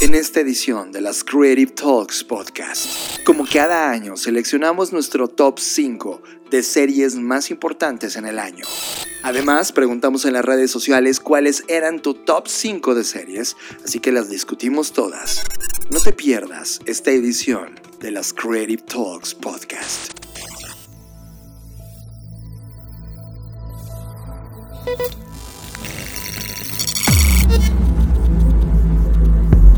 en esta edición de las Creative Talks Podcast. Como cada año, seleccionamos nuestro top 5 de series más importantes en el año. Además, preguntamos en las redes sociales cuáles eran tu top 5 de series, así que las discutimos todas. No te pierdas esta edición de las Creative Talks Podcast.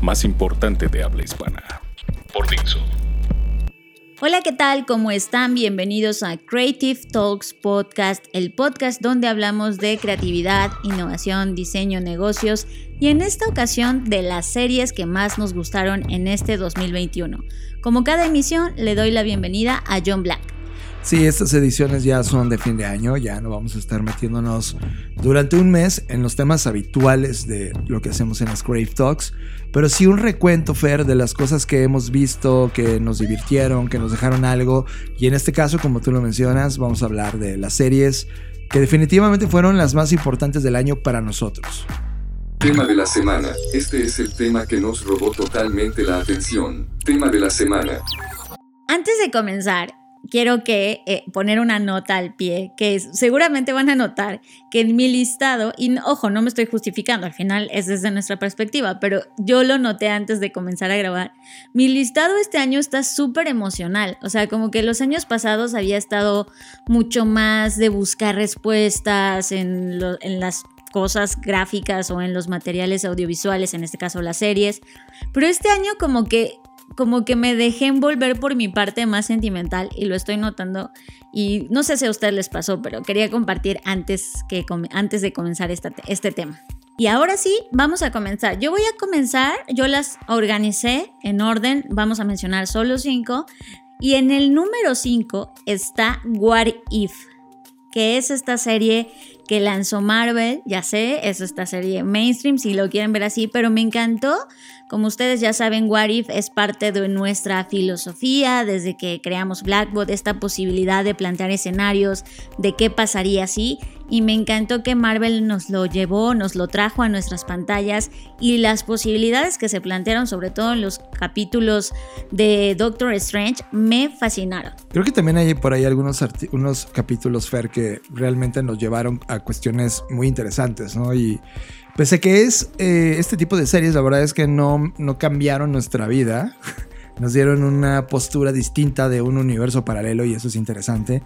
más importante de habla hispana. Por Dixo. Hola, ¿qué tal? ¿Cómo están? Bienvenidos a Creative Talks Podcast, el podcast donde hablamos de creatividad, innovación, diseño, negocios y en esta ocasión de las series que más nos gustaron en este 2021. Como cada emisión, le doy la bienvenida a John Black. Sí, estas ediciones ya son de fin de año, ya no vamos a estar metiéndonos durante un mes en los temas habituales de lo que hacemos en las Crave Talks, pero sí un recuento, Fer, de las cosas que hemos visto, que nos divirtieron, que nos dejaron algo, y en este caso, como tú lo mencionas, vamos a hablar de las series que definitivamente fueron las más importantes del año para nosotros. Tema de la semana. Este es el tema que nos robó totalmente la atención. Tema de la semana. Antes de comenzar, quiero que eh, poner una nota al pie, que seguramente van a notar que en mi listado, y ojo, no me estoy justificando, al final es desde nuestra perspectiva, pero yo lo noté antes de comenzar a grabar, mi listado este año está súper emocional, o sea, como que los años pasados había estado mucho más de buscar respuestas en, en las cosas gráficas o en los materiales audiovisuales, en este caso las series, pero este año como que como que me dejé envolver por mi parte más sentimental y lo estoy notando y no sé si a ustedes les pasó, pero quería compartir antes, que, antes de comenzar este tema. Y ahora sí, vamos a comenzar. Yo voy a comenzar, yo las organicé en orden, vamos a mencionar solo cinco. Y en el número cinco está What If, que es esta serie que lanzó Marvel, ya sé, es esta serie mainstream, si lo quieren ver así, pero me encantó. Como ustedes ya saben, What If es parte de nuestra filosofía desde que creamos Blackbot, esta posibilidad de plantear escenarios de qué pasaría si y me encantó que Marvel nos lo llevó, nos lo trajo a nuestras pantallas y las posibilidades que se plantearon, sobre todo en los capítulos de Doctor Strange, me fascinaron. Creo que también hay por ahí algunos unos capítulos, Fer, que realmente nos llevaron a cuestiones muy interesantes, ¿no? Y pese a que es eh, este tipo de series, la verdad es que no, no cambiaron nuestra vida. nos dieron una postura distinta de un universo paralelo y eso es interesante.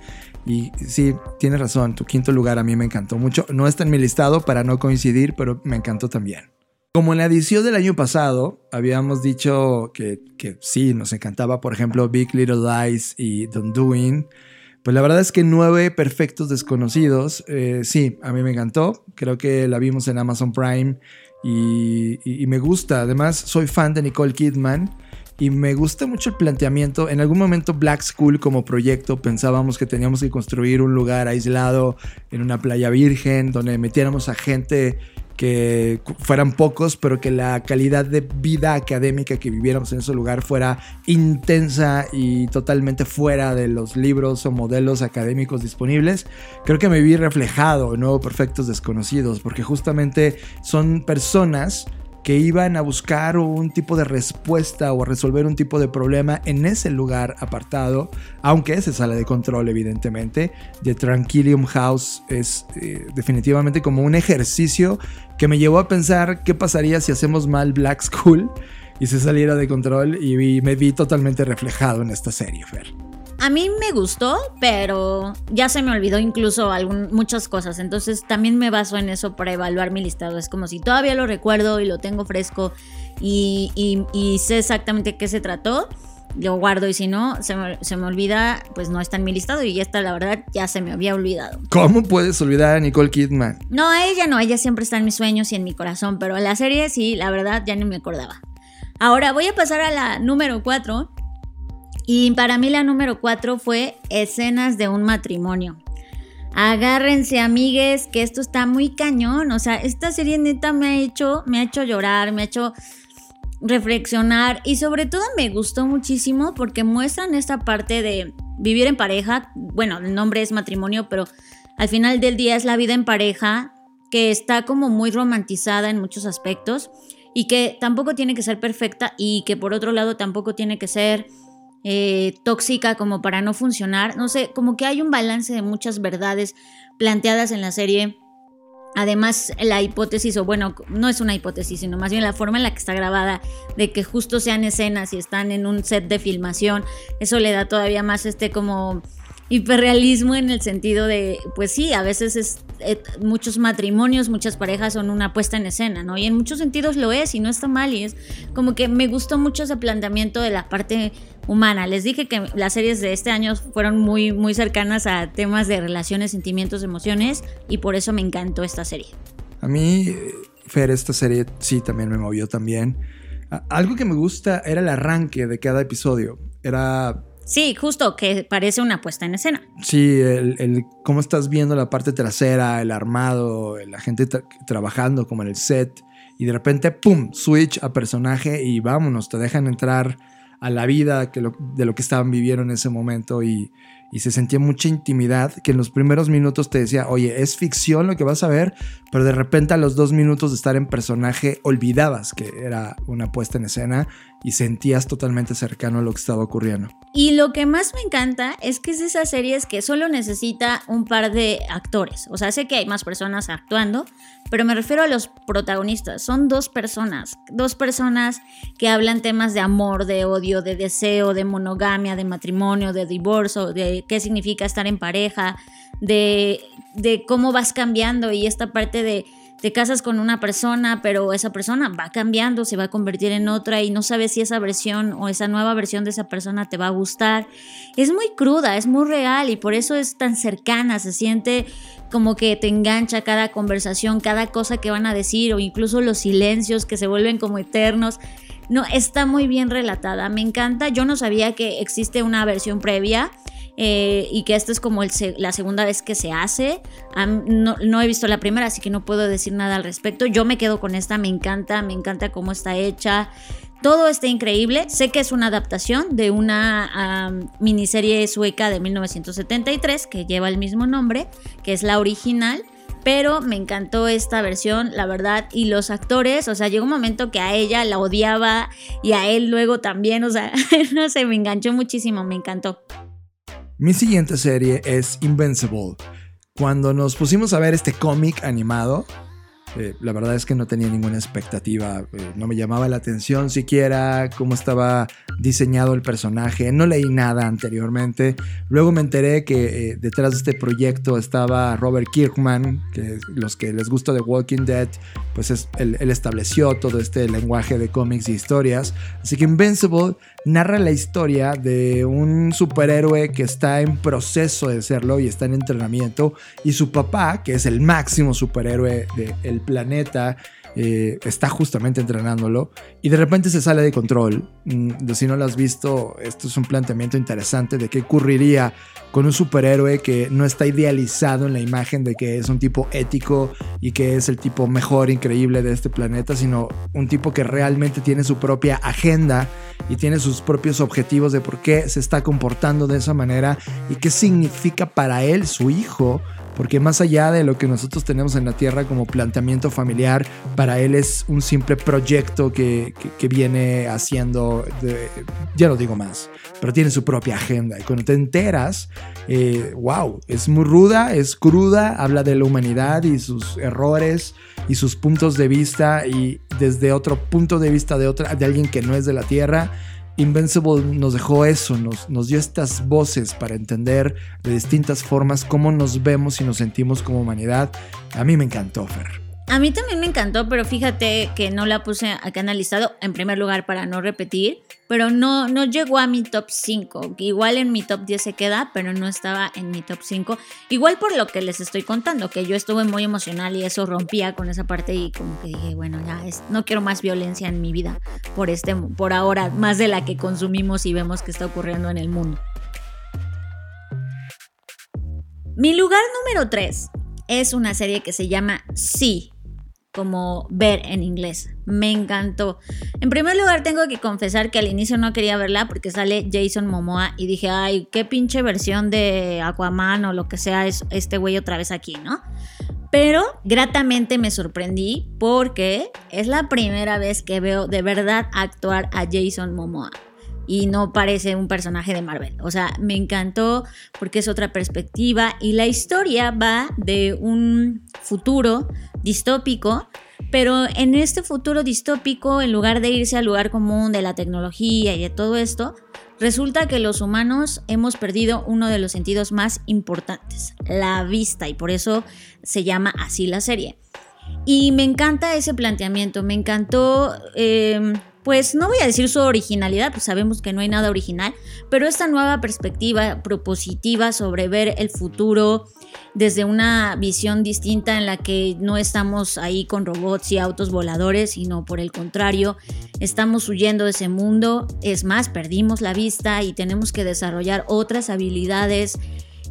Y sí, tienes razón, tu quinto lugar a mí me encantó mucho. No está en mi listado para no coincidir, pero me encantó también. Como en la edición del año pasado, habíamos dicho que, sí, nos encantaba, por ejemplo, Big Little Lies y Don't Doing. Pues la verdad es que nueve perfectos desconocidos, eh, sí, a mí me encantó. Creo que la vimos en Amazon Prime y me gusta. Además, soy fan de Nicole Kidman y me gusta mucho el planteamiento. En algún momento Black School como proyecto pensábamos que teníamos que construir un lugar aislado en una playa virgen donde metiéramos a gente que fueran pocos, pero que la calidad de vida académica que viviéramos en ese lugar fuera intensa y totalmente fuera de los libros o modelos académicos disponibles. Creo que me vi reflejado en Nuevo Perfectos Desconocidos, porque justamente son personas que iban a buscar un tipo de respuesta o a resolver un tipo de problema en ese lugar apartado, aunque se sale de control evidentemente. The Tranquilium House es eh, definitivamente como un ejercicio que me llevó a pensar qué pasaría si hacemos mal Black School y se saliera de control y, me vi totalmente reflejado en esta serie, Fer. A mí me gustó, pero ya se me olvidó incluso muchas cosas. Entonces también me baso en eso para evaluar mi listado. Es como si todavía lo recuerdo y lo tengo fresco y, sé exactamente qué se trató. Lo guardo y si no, se me, se me, olvida, pues no está en mi listado y esta la verdad ya se me había olvidado. ¿Cómo puedes olvidar a Nicole Kidman? No, ella no, ella siempre está en mis sueños y en mi corazón, pero la serie sí, la verdad ya no me acordaba. Ahora voy a pasar a la número 4. Y para mí la número 4 fue escenas de un matrimonio. Agárrense, amigues, que esto está muy cañón. O sea, esta serie neta me ha hecho, me ha hecho llorar, me ha hecho reflexionar y sobre todo me gustó muchísimo porque muestran esta parte de vivir en pareja. Bueno, el nombre es matrimonio, pero al final del día es la vida en pareja que está como muy romantizada en muchos aspectos y que tampoco tiene que ser perfecta y que por otro lado tampoco tiene que ser eh, tóxica como para no funcionar. No sé, como que hay un balance de muchas verdades planteadas en la serie. Además, la hipótesis, o bueno, no es una hipótesis, sino más bien la forma en la que está grabada, de que justo sean escenas y están en un set de filmación, eso le da todavía más este como hiperrealismo en el sentido de, pues sí, a veces es, eh, muchos matrimonios, muchas parejas son una puesta en escena, ¿no? Y en muchos sentidos lo es y no está mal y es como que me gustó mucho ese planteamiento de la parte humana. Les dije que las series de este año fueron muy, muy cercanas a temas de relaciones, sentimientos, emociones y por eso me encantó esta serie. A mí, Fer, esta serie sí también me movió también. Algo que me gusta era el arranque de cada episodio. Era Sí, justo, que parece una puesta en escena. Sí, el, cómo estás viendo la parte trasera, el armado, la gente trabajando como en el set, y de repente, ¡pum!, switch a personaje y vámonos, te dejan entrar a la vida de lo que estaban viviendo en ese momento y, y se sentía mucha intimidad que en los primeros minutos te decía, oye, es ficción lo que vas a ver, pero de repente a los dos minutos de estar en personaje olvidabas que era una puesta en escena y sentías totalmente cercano a lo que estaba ocurriendo. Y lo que más me encanta es que es de esas series que solo necesita un par de actores. O sea, sé que hay más personas actuando, pero me refiero a los protagonistas. Son dos personas, dos personas que hablan temas de amor, de odio, de deseo, de monogamia, de matrimonio, de divorcio, de qué significa estar en pareja, de, de cómo vas cambiando y esta parte de te casas con una persona, pero esa persona va cambiando, se va a convertir en otra y no sabes si esa versión o esa nueva versión de esa persona te va a gustar. Es muy cruda, es muy real y por eso es tan cercana, se siente como que te engancha cada conversación, cada cosa que van a decir o incluso los silencios que se vuelven como eternos. No, está muy bien relatada, me encanta. Yo no sabía que existe una versión previa. Eh, y que esta es como la segunda vez que se hace. no, he visto la primera, así que no puedo decir nada al respecto. Yo me quedo con esta, me encanta, me encanta cómo está hecha. Todo está increíble. Sé que es una adaptación de una miniserie sueca de 1973 que lleva el mismo nombre, que es la original pero me encantó esta versión, la verdad, y los actores, o sea, llegó un momento que a ella la odiaba y a él luego también, o sea, no sé, me enganchó muchísimo, me encantó. Mi siguiente serie es Invincible. Cuando nos pusimos a ver este cómic animado, eh, la verdad es que no tenía ninguna expectativa, eh, no me llamaba la atención siquiera cómo estaba diseñado el personaje, no leí nada anteriormente. Luego me enteré que eh, detrás de este proyecto estaba Robert Kirkman, que los que les gusta de Walking Dead, pues es, él, estableció todo este lenguaje de cómics y historias. Así que Invincible narra la historia de un superhéroe que está en proceso de serlo y está en entrenamiento y su papá, que es el máximo superhéroe del planeta, eh, está justamente entrenándolo y de repente se sale de control. Mm, si no lo has visto, esto es un planteamiento interesante de qué ocurriría con un superhéroe que no está idealizado en la imagen de que es un tipo ético y que es el tipo mejor, increíble de este planeta, sino un tipo que realmente tiene su propia agenda y tiene sus propios objetivos de por qué se está comportando de esa manera y qué significa para él, su hijo, porque más allá de lo que nosotros tenemos en la Tierra como planteamiento familiar, para él es un simple proyecto que, viene haciendo, ya no digo más, pero tiene su propia agenda. Y cuando te enteras, wow, eh, es muy ruda, es cruda, habla de la humanidad y sus errores y sus puntos de vista y desde otro punto de vista de, otra, de alguien que no es de la Tierra Invincible nos dejó eso, nos, nos dio estas voces para entender de distintas formas cómo nos vemos y nos sentimos como humanidad. A mí me encantó, Fer. A mí también me encantó, pero fíjate que no la puse acá analizado en primer lugar para no repetir, pero no, no llegó a mi top 5. Igual en mi top 10 se queda, pero no estaba en mi top 5. Igual por lo que les estoy contando, que yo estuve muy emocional y eso rompía con esa parte y como que dije, bueno, ya es, no quiero más violencia en mi vida por, este, por ahora, más de la que consumimos y vemos que está ocurriendo en el mundo. Mi lugar número 3 es una serie que se llama Sí, como ver en inglés. Me encantó. En primer lugar, tengo que confesar que al inicio no quería verla porque sale Jason Momoa y dije, ay, qué pinche versión de Aquaman o lo que sea es este güey otra vez aquí, ¿no? Pero gratamente me sorprendí porque es la primera vez que veo de verdad actuar a Jason Momoa y no parece un personaje de Marvel. O sea, me encantó porque es otra perspectiva y la historia va de un futuro distópico, pero en este futuro distópico, en lugar de irse al lugar común de la tecnología y de todo esto, resulta que los humanos hemos perdido uno de los sentidos más importantes, la vista, y por eso se llama así la serie. Y me encanta ese planteamiento, me encantó... Eh, pues no voy a decir su originalidad, pues sabemos que no hay nada original, pero esta nueva perspectiva propositiva sobre ver el futuro desde una visión distinta en la que no estamos ahí con robots y autos voladores, sino por el contrario, estamos huyendo de ese mundo, es más, perdimos la vista y tenemos que desarrollar otras habilidades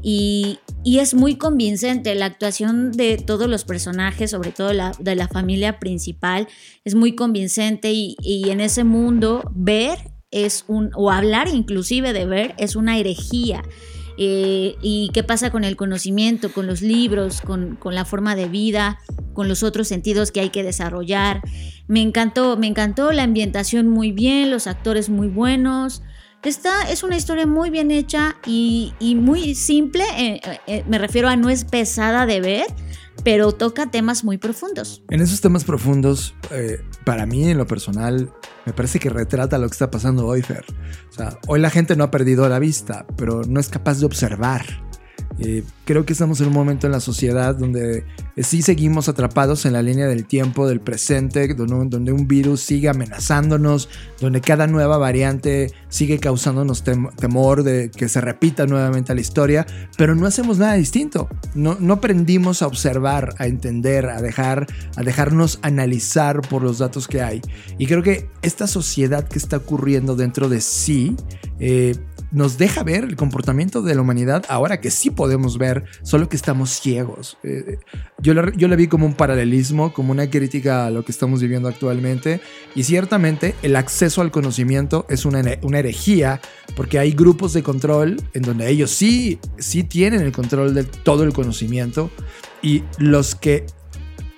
y, es muy convincente. La actuación de todos los personajes, sobre todo de la familia principal, es muy convincente y, en ese mundo ver es un, o hablar inclusive de ver, es una herejía. Eh, y qué pasa con el conocimiento, con los libros, con, la forma de vida, con los otros sentidos que hay que desarrollar. Me encantó, me encantó la ambientación muy bien, los actores muy buenos. Esta es una historia muy bien hecha y, muy simple, eh, eh, me refiero a no es pesada de ver, pero toca temas muy profundos. En esos temas profundos, eh, para mí en lo personal, me parece que retrata lo que está pasando hoy, Fer. O sea, hoy la gente no ha perdido la vista, pero no es capaz de observar. Eh, creo que estamos en un momento en la sociedad donde eh, sí seguimos atrapados en la línea del tiempo, del presente, donde, un virus sigue amenazándonos, donde cada nueva variante sigue causándonos temor de que se repita nuevamente la historia, pero no hacemos nada distinto. No, no aprendimos a observar, a entender, a, dejar, a dejarnos analizar por los datos que hay. Y creo que esta sociedad que está ocurriendo dentro de sí, eh, nos deja ver el comportamiento de la humanidad ahora que sí podemos ver, solo que estamos ciegos. Eh, yo, la, yo vi como un paralelismo, como una crítica a lo que estamos viviendo actualmente y ciertamente el acceso al conocimiento es una, una herejía porque hay grupos de control en donde ellos sí, sí tienen el control de todo el conocimiento y los que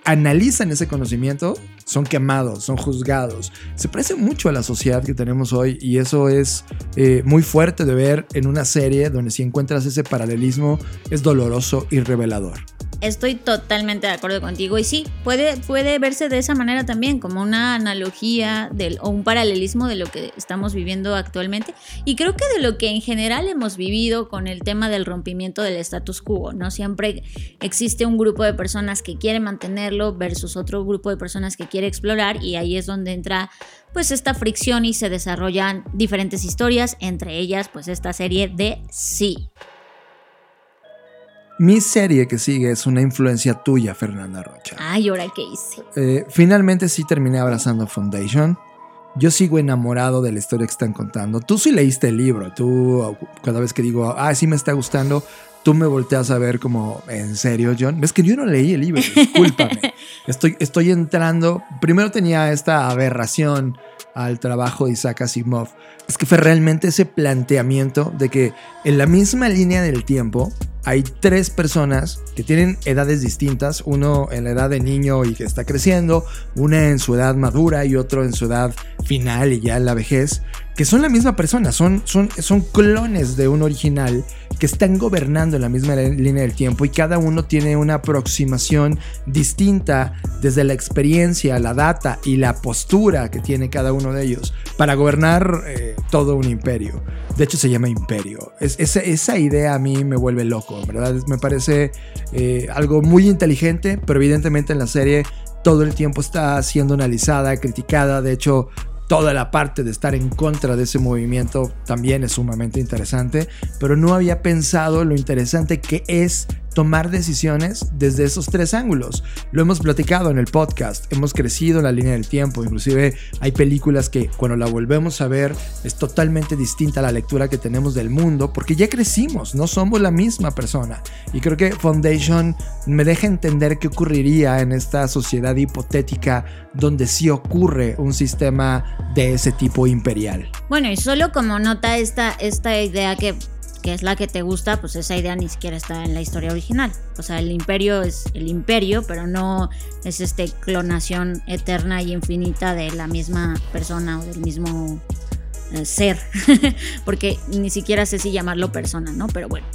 analizan ese conocimiento son quemados, son juzgados. Se parece mucho a la sociedad que tenemos hoy y eso es eh, muy fuerte de ver en una serie donde si encuentras ese paralelismo es doloroso y revelador. Estoy totalmente de acuerdo contigo y sí, puede, puede verse de esa manera también, como una analogía del, o un paralelismo de lo que estamos viviendo actualmente y creo que de lo que en general hemos vivido con el tema del rompimiento del status quo, ¿no? Siempre existe un grupo de personas que quiere mantenerlo versus otro grupo de personas que quiere explorar y ahí es donde entra pues esta fricción y se desarrollan diferentes historias, entre ellas pues esta serie de Sí. Mi serie que sigue es una influencia tuya, Fernanda Rocha. Ay, ¿ahora qué hice? Eh, finalmente sí terminé abrazando Foundation. Yo sigo enamorado de la historia que están contando. Tú sí leíste el libro. Tú, cada vez que digo, ah, sí me está gustando, tú me volteas a ver como, ¿en serio, John? Ves que yo no leí el libro, discúlpame. estoy, estoy entrando. Primero tenía esta aberración al trabajo de Isaac Asimov. Es que fue realmente ese planteamiento de que en la misma línea del tiempo hay tres personas que tienen edades distintas, uno en la edad de niño y que está creciendo, una en su edad madura y otro en su edad final y ya en la vejez, que son la misma persona, son, son, son clones de un original que están gobernando en la misma línea del tiempo y cada uno tiene una aproximación distinta desde la experiencia, la data y la postura que tiene cada uno de ellos para gobernar eh, todo un imperio. De hecho, se llama imperio. Es, esa, esa, idea a mí me vuelve loco, ¿verdad? Me parece eh, algo muy inteligente, pero evidentemente en la serie todo el tiempo está siendo analizada, criticada. De hecho, toda la parte de estar en contra de ese movimiento también es sumamente interesante, pero no había pensado lo interesante que es tomar decisiones desde esos tres ángulos. Lo hemos platicado en el podcast, hemos crecido en la línea del tiempo, inclusive hay películas que cuando la volvemos a ver es totalmente distinta a la lectura que tenemos del mundo porque ya crecimos, no somos la misma persona. Y creo que Foundation me deja entender qué ocurriría en esta sociedad hipotética donde sí ocurre un sistema de ese tipo imperial. Bueno, y solo como nota esta, esta idea que que es la que te gusta, pues esa idea ni siquiera está en la historia original. O sea, el imperio es el imperio, pero no es este clonación eterna y infinita de la misma persona o del mismo eh, ser. Porque ni siquiera sé si llamarlo persona, ¿no? Pero bueno.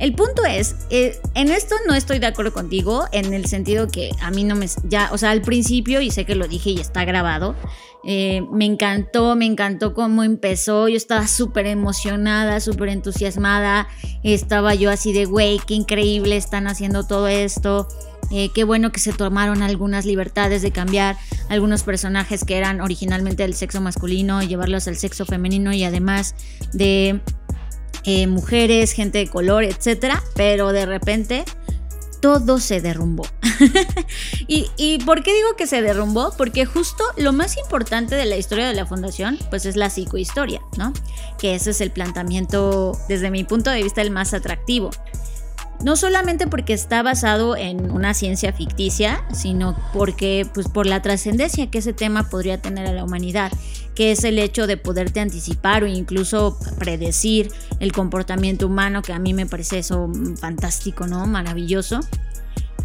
El punto es, eh, en esto no estoy de acuerdo contigo, en el sentido que a mí no me... Ya, o sea, al principio, y sé que lo dije y está grabado, eh, me encantó, me encantó cómo empezó. Yo estaba súper emocionada, súper entusiasmada. Estaba yo así de, güey, qué increíble están haciendo todo esto. Eh, qué bueno que se tomaron algunas libertades de cambiar algunos personajes que eran originalmente del sexo masculino y llevarlos al sexo femenino y además de eh, mujeres, gente de color, etcétera. Pero de repente todo se derrumbó. ¿Y, por qué digo que se derrumbó? Porque justo lo más importante de la historia de la fundación, pues es la psicohistoria, ¿no? Que ese es el planteamiento, desde mi punto de vista, el más atractivo. No solamente porque está basado en una ciencia ficticia, sino porque, pues, por la trascendencia que ese tema podría tener a la humanidad, que es el hecho de poderte anticipar o incluso predecir el comportamiento humano, que a mí me parece eso fantástico, ¿no? Maravilloso.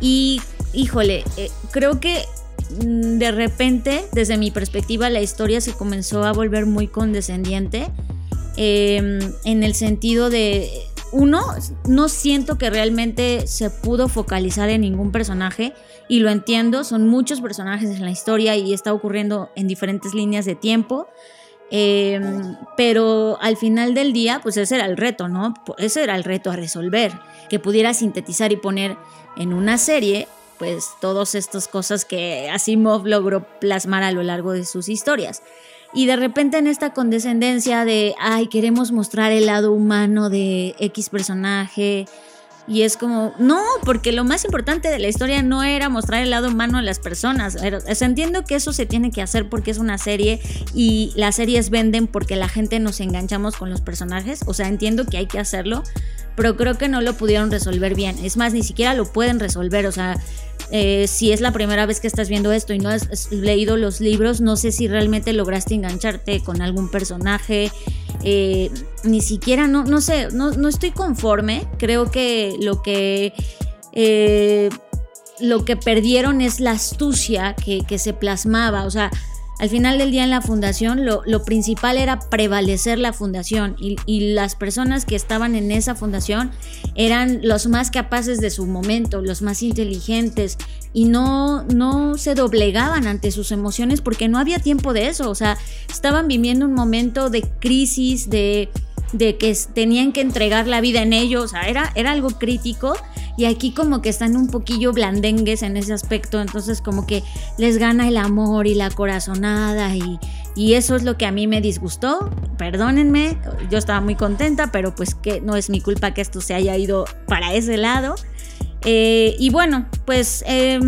Y, híjole, eh, creo que mm, de repente, desde mi perspectiva, la historia se comenzó a volver muy condescendiente. Em, en el sentido de uno, no siento que realmente se pudo focalizar en ningún personaje y lo entiendo, son muchos personajes en la historia y está ocurriendo en diferentes líneas de tiempo. Em, pero al final del día, pues ese era el reto, ¿no? Ese era el reto a resolver, que pudiera sintetizar y poner en una serie, pues todas estas cosas que Asimov logró plasmar a lo largo de sus historias. Y de repente en esta condescendencia de, ay, queremos mostrar el lado humano de X personaje. Y es como, no, porque lo más importante de la historia no era mostrar el lado humano de las personas. entiendo que eso se tiene que hacer porque es una serie y las series venden porque la gente nos enganchamos con los personajes. O sea, entiendo que hay que hacerlo, pero creo que no lo pudieron resolver bien. Es más, ni siquiera lo pueden resolver. O sea, eh, si es la primera vez que estás viendo esto y no has leído los libros, no sé si realmente lograste engancharte con algún personaje. Eh, ni siquiera, no, no sé, no, no, estoy conforme. Creo que lo que... Eh, lo que perdieron es la astucia que, que se plasmaba. O sea, al final del día en la fundación lo, principal era prevalecer la fundación y, las personas que estaban en esa fundación eran los más capaces de su momento, los más inteligentes y no, no se doblegaban ante sus emociones porque no había tiempo de eso, o sea, estaban viviendo un momento de crisis, de, de que tenían que entregar la vida en ello, o sea, era, era algo crítico y aquí como que están un poquillo blandengues en ese aspecto, entonces como que les gana el amor y la corazonada y, y eso es lo que a mí me disgustó, perdónenme, yo estaba muy contenta, pero pues que no es mi culpa que esto se haya ido para ese lado. Eh, y bueno, pues eh,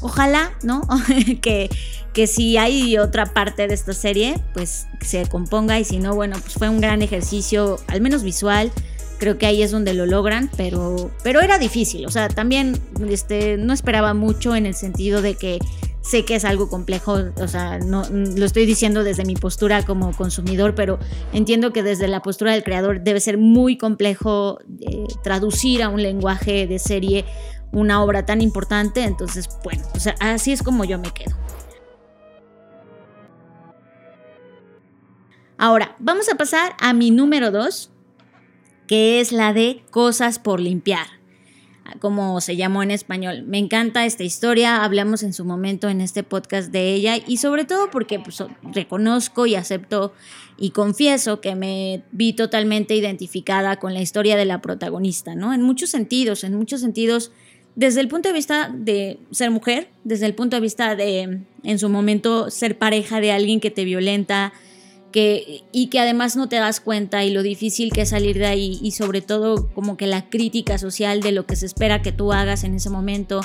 ojalá, ¿no? que, que si hay otra parte de esta serie, pues se componga y si no, bueno, pues fue un gran ejercicio, al menos visual, creo que ahí es donde lo logran, pero, pero era difícil, o sea, también este, no esperaba mucho en el sentido de que sé que es algo complejo, o sea, no lo estoy diciendo desde mi postura como consumidor, pero entiendo que desde la postura del creador debe ser muy complejo eh, traducir a un lenguaje de serie una obra tan importante, entonces, bueno, o sea, así es como yo me quedo. Ahora, vamos a pasar a mi número dos, que es la de cosas por limpiar. como se llamó en español. Me encanta esta historia, hablamos en su momento en este podcast de ella y sobre todo porque pues, reconozco y acepto y confieso que me vi totalmente identificada con la historia de la protagonista, ¿no? En muchos sentidos, en muchos sentidos, desde el punto de vista de ser mujer, desde el punto de vista de, en su momento, ser pareja de alguien que te violenta, y que además no te das cuenta y lo difícil que es salir de ahí y sobre todo como que la crítica social de lo que se espera que tú hagas en ese momento,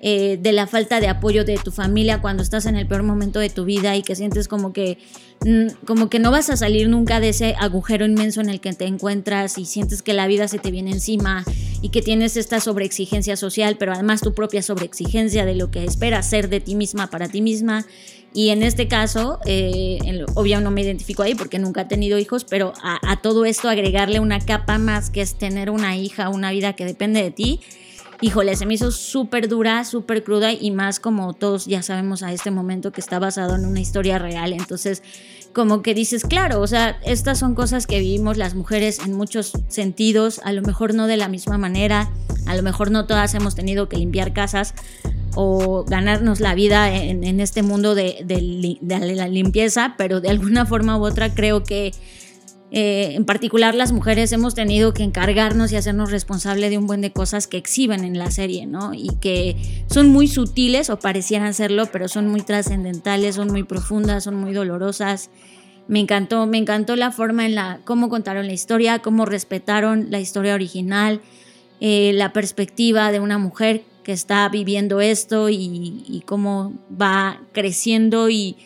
eh, de la falta de apoyo de tu familia cuando estás en el peor momento de tu vida y que sientes como que, mm, como que no vas a salir nunca de ese agujero inmenso en el que te encuentras y sientes que la vida se te viene encima y que tienes esta sobreexigencia social, pero además tu propia sobreexigencia de lo que esperas ser de ti misma para ti misma. Y en este caso, eh, obvio no me identifico ahí porque nunca he tenido hijos, pero a, todo esto agregarle una capa más que es tener una hija, una vida que depende de ti, híjole, se me hizo súper dura, súper cruda y más como todos ya sabemos a este momento que está basado en una historia real. Entonces, como que dices, claro, o sea, estas son cosas que vivimos las mujeres en muchos sentidos, a lo mejor no de la misma manera, a lo mejor no todas hemos tenido que limpiar casas, o ganarnos la vida en, este mundo de, la limpieza, pero de alguna forma u otra creo que eh, en particular las mujeres hemos tenido que encargarnos y hacernos responsable de un buen de cosas que exhiben en la serie, ¿no? Y que son muy sutiles o parecieran serlo, pero son muy trascendentales, son muy profundas, son muy dolorosas. Me encantó, me encantó la forma en la cómo contaron la historia, cómo respetaron la historia original, eh, la perspectiva de una mujer que está viviendo esto y, cómo va creciendo y,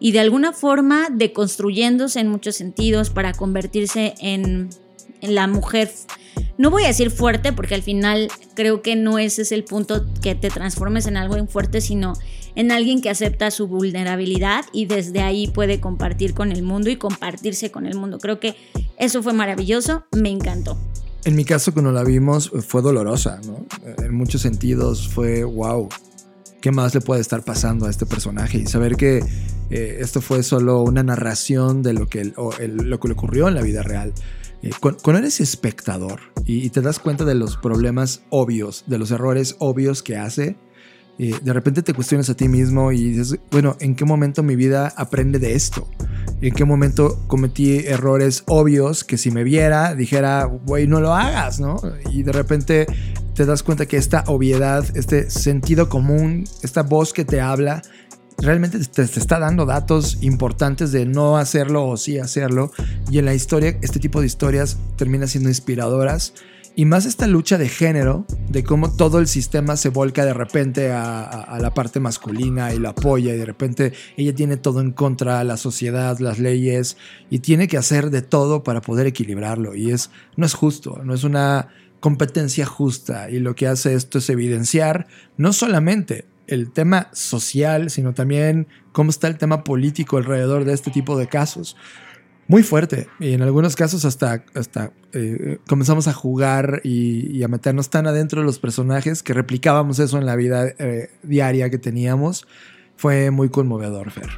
de alguna forma deconstruyéndose en muchos sentidos para convertirse en, la mujer, no voy a decir fuerte porque al final creo que no ese es el punto que te transformes en algo fuerte, sino en alguien que acepta su vulnerabilidad y desde ahí puede compartir con el mundo y compartirse con el mundo. Creo que eso fue maravilloso, me encantó. En mi caso, cuando la vimos, fue dolorosa, ¿no? En muchos sentidos fue, wow, ¿qué más le puede estar pasando a este personaje? Y saber que eh, esto fue solo una narración de lo que, lo que le ocurrió en la vida real. Eh, cuando, eres espectador y, te das cuenta de los problemas obvios, de los errores obvios que hace, eh, de repente te cuestionas a ti mismo y dices, bueno, ¿en qué momento mi vida aprende de esto? en qué momento cometí errores obvios que si me viera dijera, güey, no lo hagas, ¿no? Y de repente te das cuenta que esta obviedad, este sentido común, esta voz que te habla, realmente te, está dando datos importantes de no hacerlo o sí hacerlo. Y en la historia, este tipo de historias termina siendo inspiradoras y más esta lucha de género, de cómo todo el sistema se volca de repente a, la parte masculina y lo apoya y de repente ella tiene todo en contra, la sociedad, las leyes y tiene que hacer de todo para poder equilibrarlo y es no es justo, no es una competencia justa y lo que hace esto es evidenciar no solamente el tema social, sino también cómo está el tema político alrededor de este tipo de casos muy fuerte. Y en algunos casos hasta, hasta eh, comenzamos a jugar y, a meternos tan adentro de los personajes que replicábamos eso en la vida eh, diaria que teníamos. Fue muy conmovedor, Fer.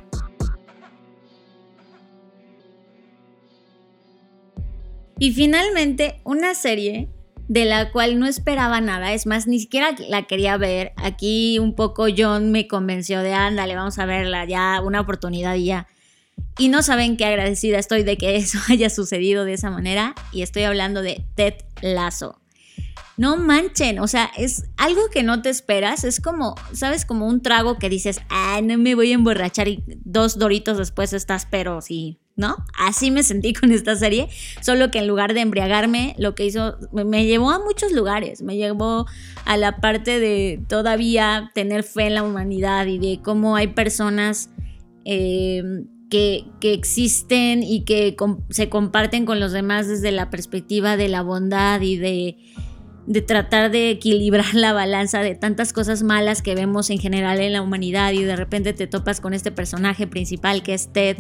Y finalmente, una serie de la cual no esperaba nada, es más, ni siquiera la quería ver. Aquí un poco John me convenció de, ándale, vamos a verla, ya una oportunidad y ya. Y no saben qué agradecida estoy de que eso haya sucedido de esa manera. Y estoy hablando de Ted Lasso. No manchen, o sea, es algo que no te esperas. Es como, ¿sabes? Como un trago que dices, ah, no me voy a emborrachar y dos doritos después estás, pero sí, ¿no? Así me sentí con esta serie. Solo que en lugar de embriagarme, lo que hizo, me llevó a muchos lugares. Me llevó a la parte de todavía tener fe en la humanidad y de cómo hay personas. Eh, que, existen y que se comparten con los demás desde la perspectiva de la bondad y de, de tratar de equilibrar la balanza de tantas cosas malas que vemos en general en la humanidad y de repente te topas con este personaje principal que es Ted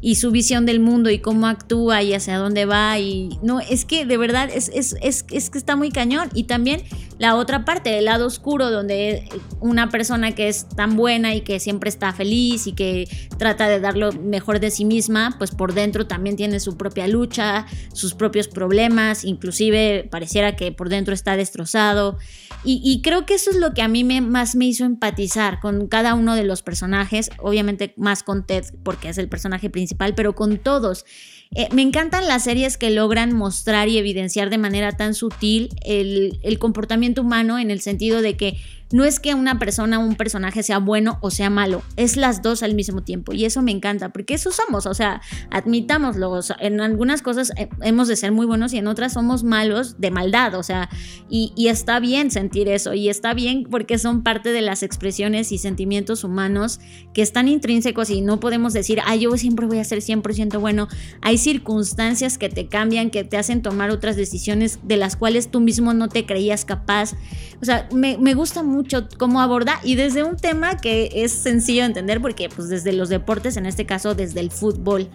y su visión del mundo y cómo actúa y hacia dónde va y no, es que de verdad es, es, es, es que está muy cañón. Y también la otra parte, el lado oscuro, donde una persona que es tan buena y que siempre está feliz y que trata de dar lo mejor de sí misma, pues por dentro también tiene su propia lucha, sus propios problemas, inclusive pareciera que por dentro está destrozado. Y, creo que eso es lo que a mí me, más me hizo empatizar con cada uno de los personajes, obviamente más con Ted porque es el personaje principal, pero con todos. Eh, me encantan las series que logran mostrar y evidenciar de manera tan sutil el, el comportamiento humano en el sentido de que no es que una persona o un personaje sea bueno o sea malo, es las dos al mismo tiempo y eso me encanta porque eso somos, o sea, admitámoslo, en algunas cosas hemos de ser muy buenos y en otras somos malos de maldad, o sea, y, está bien sentir eso y está bien porque son parte de las expresiones y sentimientos humanos que están intrínsecos y no podemos decir, ah, yo siempre voy a ser 100% bueno, hay circunstancias que te cambian, que te hacen tomar otras decisiones de las cuales tú mismo no te creías capaz, o sea, me, me gusta mucho mucho cómo aborda y desde un tema que es sencillo de entender porque pues desde los deportes, en este caso desde el fútbol.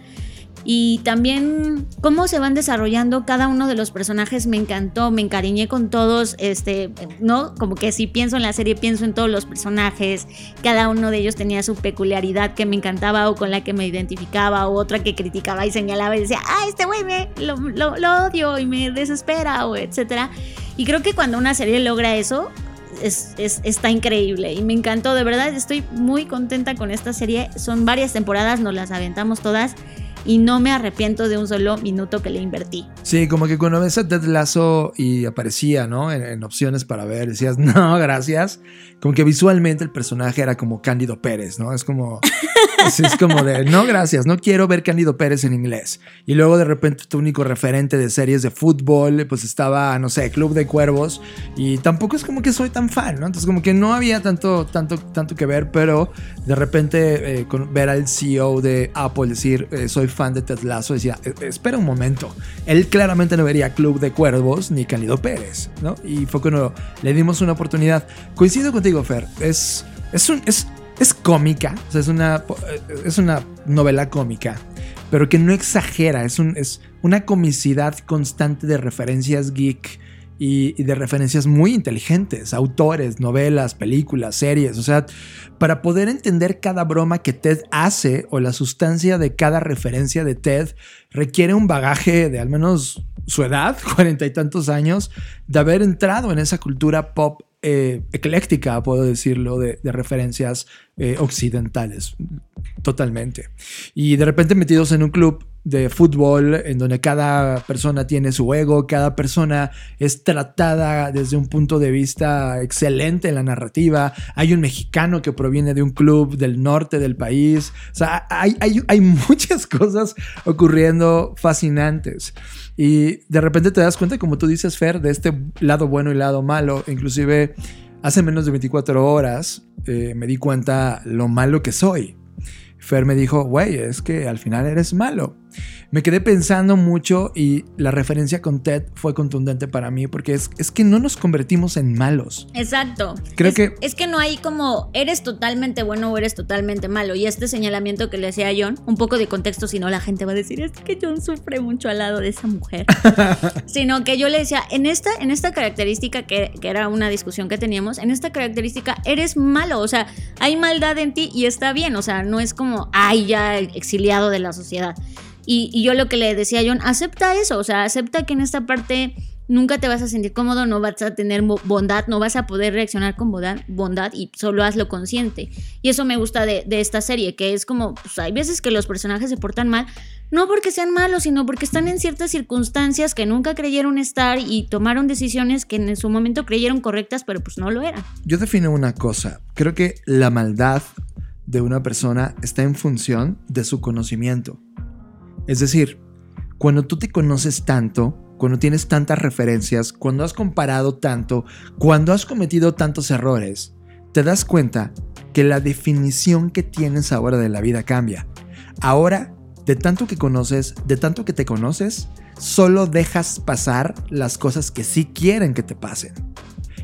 Y también cómo se van desarrollando cada uno de los personajes me encantó, me encariñé con todos, este, ¿no? Como que si pienso en la serie, pienso en todos los personajes, cada uno de ellos tenía su peculiaridad que me encantaba o con la que me identificaba, o otra que criticaba y señalaba y decía, ah, este güey me lo, lo, odio y me desespera, o etcétera. Y creo que cuando una serie logra eso, es, está increíble y me encantó, de verdad estoy muy contenta con esta serie. Son varias temporadas, nos las aventamos todas y no me arrepiento de un solo minuto que le invertí. Sí, como que cuando ves a Ted Lasso y aparecía, ¿no? En, opciones para ver, decías, no, gracias. Como que visualmente el personaje era como Cándido Pérez, ¿no? Es como, es, como de, no, gracias, no quiero ver Cándido Pérez en inglés. Y luego de repente tu único referente de series de fútbol, pues estaba, no sé, Club de Cuervos. Y tampoco es como que soy tan fan, ¿no? Entonces como que no había tanto, tanto, tanto que ver, pero de repente eh, ver al CEO de Apple decir, eh, soy fan de Ted Lasso, decía, e, espera un momento, él claramente no vería Club de Cuervos ni Cándido Pérez, ¿no? Y fue cuando le dimos una oportunidad. Coincido contigo, Fer, es, es, un, es, es cómica, o sea, es una, es una novela cómica, pero que no exagera, es, un, es una comicidad constante de referencias geek y, de referencias muy inteligentes, autores, novelas, películas, series, o sea, para poder entender cada broma que Ted hace o la sustancia de cada referencia de Ted, requiere un bagaje de al menos su edad, cuarenta y tantos años, de haber entrado en esa cultura pop eh, ecléctica, puedo decirlo, de, referencias eh, occidentales, totalmente. Y de repente metidos en un club de fútbol en donde cada persona tiene su ego, cada persona es tratada desde un punto de vista excelente en la narrativa. Hay un mexicano que proviene de un club del norte del país. O sea, hay, hay, muchas cosas ocurriendo fascinantes. Y de repente te das cuenta, como tú dices, Fer, de este lado bueno y lado malo. Inclusive hace menos de 24 horas eh, me di cuenta lo malo que soy. Fer me dijo, güey, es que al final eres malo. Me quedé pensando mucho y la referencia con Ted fue contundente para mí porque es, es que no nos convertimos en malos. Exacto. Creo es, que... Es que no hay como eres totalmente bueno o eres totalmente malo. Y este señalamiento que le hacía a John, un poco de contexto, si no la gente va a decir, es que John sufre mucho al lado de esa mujer. Sino que yo le decía, en esta, en esta característica, que, que era una discusión que teníamos, en esta característica eres malo. O sea, hay maldad en ti y está bien. O sea, no es como, ay, ya exiliado de la sociedad. Y, yo lo que le decía a John, acepta eso, o sea, acepta que en esta parte nunca te vas a sentir cómodo, no vas a tener bondad, no vas a poder reaccionar con bondad, bondad y solo hazlo consciente. Y eso me gusta de, esta serie, que es como, pues hay veces que los personajes se portan mal, no porque sean malos, sino porque están en ciertas circunstancias que nunca creyeron estar y tomaron decisiones que en su momento creyeron correctas, pero pues no lo eran. Yo defino una cosa, creo que la maldad de una persona está en función de su conocimiento. Es decir, cuando tú te conoces tanto, cuando tienes tantas referencias, cuando has comparado tanto, cuando has cometido tantos errores, te das cuenta que la definición que tienes ahora de la vida cambia. Ahora, de tanto que conoces, de tanto que te conoces, solo dejas pasar las cosas que sí quieren que te pasen.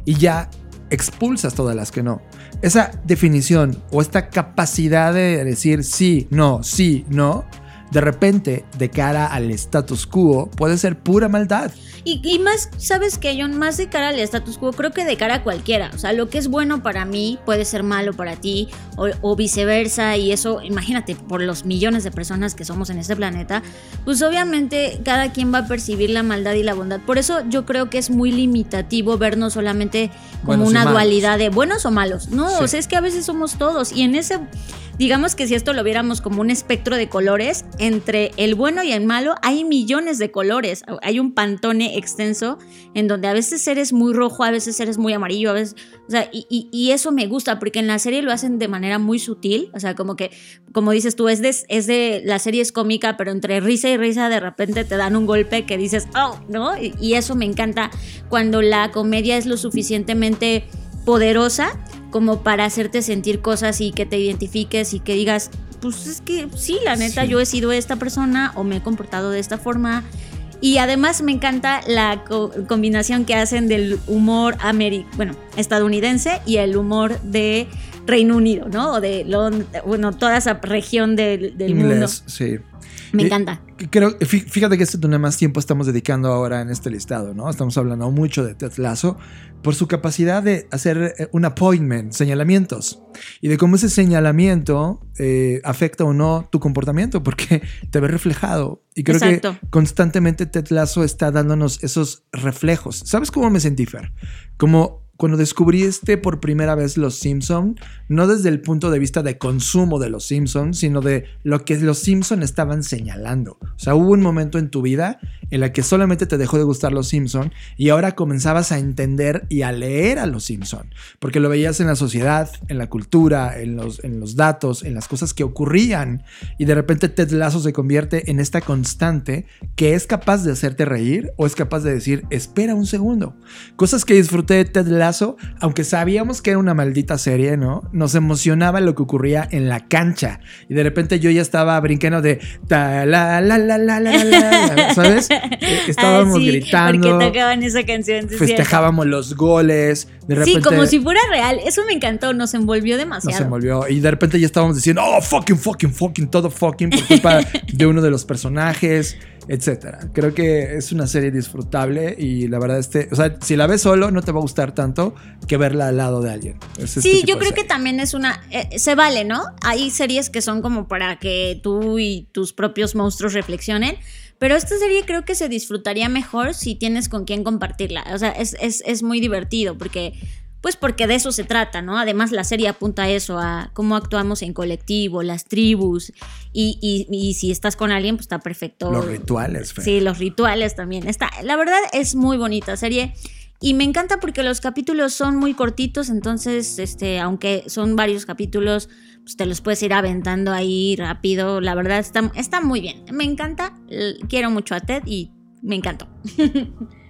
Y ya expulsas todas las que no. Esa definición o esta capacidad de decir sí, no, sí, no, de repente, de cara al status quo, puede ser pura maldad. Y, y más, ¿sabes qué, John? Más de cara al status quo, creo que de cara a cualquiera. O sea, lo que es bueno para mí puede ser malo para ti o, o viceversa. Y eso, imagínate, por los millones de personas que somos en este planeta, pues obviamente cada quien va a percibir la maldad y la bondad. Por eso yo creo que es muy limitativo vernos solamente como Buenos una dualidad de buenos o malos. No, Sí. o sea, es que a veces somos todos. Y en ese, digamos que si esto lo viéramos como un espectro de colores, entre el bueno y el malo hay millones de colores. Hay un pantone extenso en donde a veces eres muy rojo, a veces eres muy amarillo, a veces. O sea, y, eso me gusta porque en la serie lo hacen de manera muy sutil. O sea, como que, como dices tú, es de, es de. La serie es cómica, pero entre risa y risa de repente te dan un golpe que dices, oh, ¿no? Y, y eso me encanta cuando la comedia es lo suficientemente poderosa como para hacerte sentir cosas y que te identifiques y que digas, pues es que sí, la neta, Sí. yo he sido esta persona o me he comportado de esta forma. Y además me encanta la co- combinación que hacen del humor bueno, estadounidense y el humor de Reino Unido, ¿no? O de Lond- bueno, toda esa región del, del mundo. Sí. Me encanta. Creo, fí- fíjate que este donde más tiempo estamos dedicando ahora en este listado, ¿no? Estamos hablando mucho de Ted Lasso por su capacidad de hacer eh, un appointment, señalamientos, y de cómo ese señalamiento eh, afecta o no tu comportamiento, porque te ve reflejado. Y creo Exacto. que constantemente Ted Lasso está dándonos esos reflejos. ¿Sabes cómo me sentí, Fer? Como cuando descubriste por primera vez Los Simpson, no desde el punto de vista de consumo de Los Simpson, sino de lo que Los Simpson estaban señalando. O sea, hubo un momento en tu vida en la que solamente te dejó de gustar Los Simpson y ahora comenzabas a entender y a leer a Los Simpson, porque lo veías en la sociedad, en la cultura, en los, en los datos, en las cosas que ocurrían y de repente Ted Lasso se convierte en esta constante que es capaz de hacerte reír o es capaz de decir, espera un segundo. Cosas que disfruté de Ted Lasso, aunque sabíamos que era una maldita serie, ¿no? Nos emocionaba lo que ocurría en la cancha. Y de repente yo ya estaba brincando de ta la la la la la la, la, ¿sabes? Estábamos Ah, sí, gritando, Porque tocaban esa canción. sí, cierto. festejábamos los goles. De repente Sí, como si fuera real. Eso me encantó, nos envolvió nos demasiado. envolvió. Y de repente ya estábamos diciendo, oh, fucking, fucking, fucking, todo fucking por culpa de uno de los personajes, etcétera. Creo que es una serie disfrutable y la verdad, este, o sea, si la ves solo, no te va a gustar tanto que verla al lado de alguien. Es este Sí, yo creo que también es una... eh, se vale, ¿no? Hay series que son como para que tú y tus propios monstruos reflexionen, pero esta serie creo que se disfrutaría mejor si tienes con quién compartirla. O sea, es, es, es muy divertido porque... Pues porque de eso se trata, ¿no? Además la serie apunta a eso, a cómo actuamos en colectivo, las tribus, y, y- y si estás con alguien, pues está perfecto. Los rituales, Fer. Sí, los rituales también. Está, la verdad es muy bonita serie. Y me encanta porque los capítulos son muy cortitos, entonces, este, aunque son varios capítulos, pues te los puedes ir aventando ahí rápido. La verdad está, está muy bien. Me encanta. Quiero mucho a Ted y me encantó.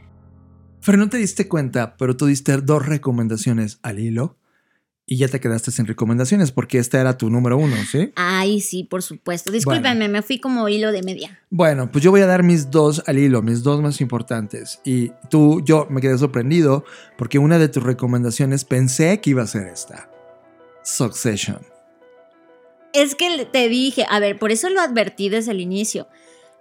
Fer, no te diste cuenta, pero tú diste dos recomendaciones al hilo y ya te quedaste sin recomendaciones porque esta era tu número uno, ¿sí? Ay, sí, por supuesto. Discúlpenme, me fui como hilo de media. Bueno, pues yo voy a dar mis dos al hilo, mis dos más importantes. Y tú, yo me quedé sorprendido porque una de tus recomendaciones pensé que iba a ser esta. Succession. Es que te dije, a ver, por eso lo advertí desde el inicio.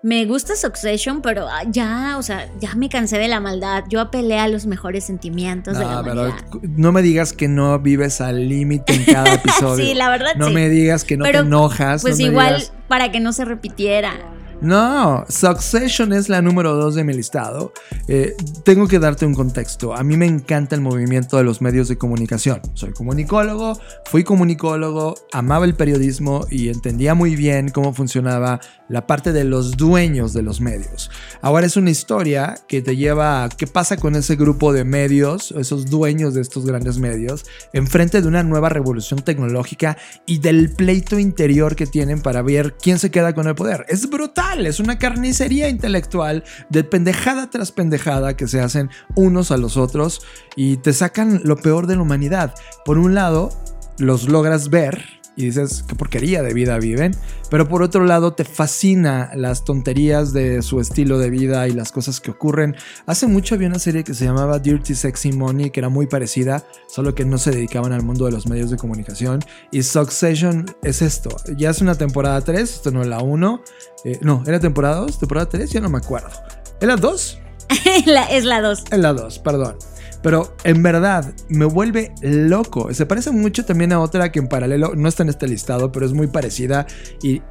Me gusta Succession, pero ah, ya, o sea, ya me cansé de la maldad. Yo apelé a los mejores sentimientos de la pero humanidad. no me digas que no vives al límite en cada episodio. Sí, la verdad No sí. me digas que no Pero, te enojas. Pues no igual digas- para que no se repitiera. No, Succession es la número dos de mi listado. Eh, tengo que darte un contexto. A mí me encanta el movimiento de los medios de comunicación. Soy comunicólogo, fui comunicólogo, amaba el periodismo y entendía muy bien cómo funcionaba la parte de los dueños de los medios. Ahora es una historia que te lleva a qué pasa con ese grupo de medios, esos dueños de estos grandes medios, enfrente de una nueva revolución tecnológica y del pleito interior que tienen para ver quién se queda con el poder. Es brutal, es una carnicería intelectual de pendejada tras pendejada que se hacen unos a los otros y te sacan lo peor de la humanidad. Por un lado, los logras ver y dices, qué porquería de vida viven. Pero por otro lado, te fascina las tonterías de su estilo de vida y las cosas que ocurren. Hace mucho había una serie que se llamaba Dirty Sexy Money, que era muy parecida, solo que no se dedicaban al mundo de los medios de comunicación. Y Succession es esto. Ya es una temporada 3, esto no es la 1. Eh, no, ¿era temporada 2? ¿Temporada 3? Ya no me acuerdo. ¿Era 2? es la 2. Es la 2, perdón. Pero en verdad me vuelve loco. Se parece mucho también a otra que en paralelo no está en este listado, pero es muy parecida. Y,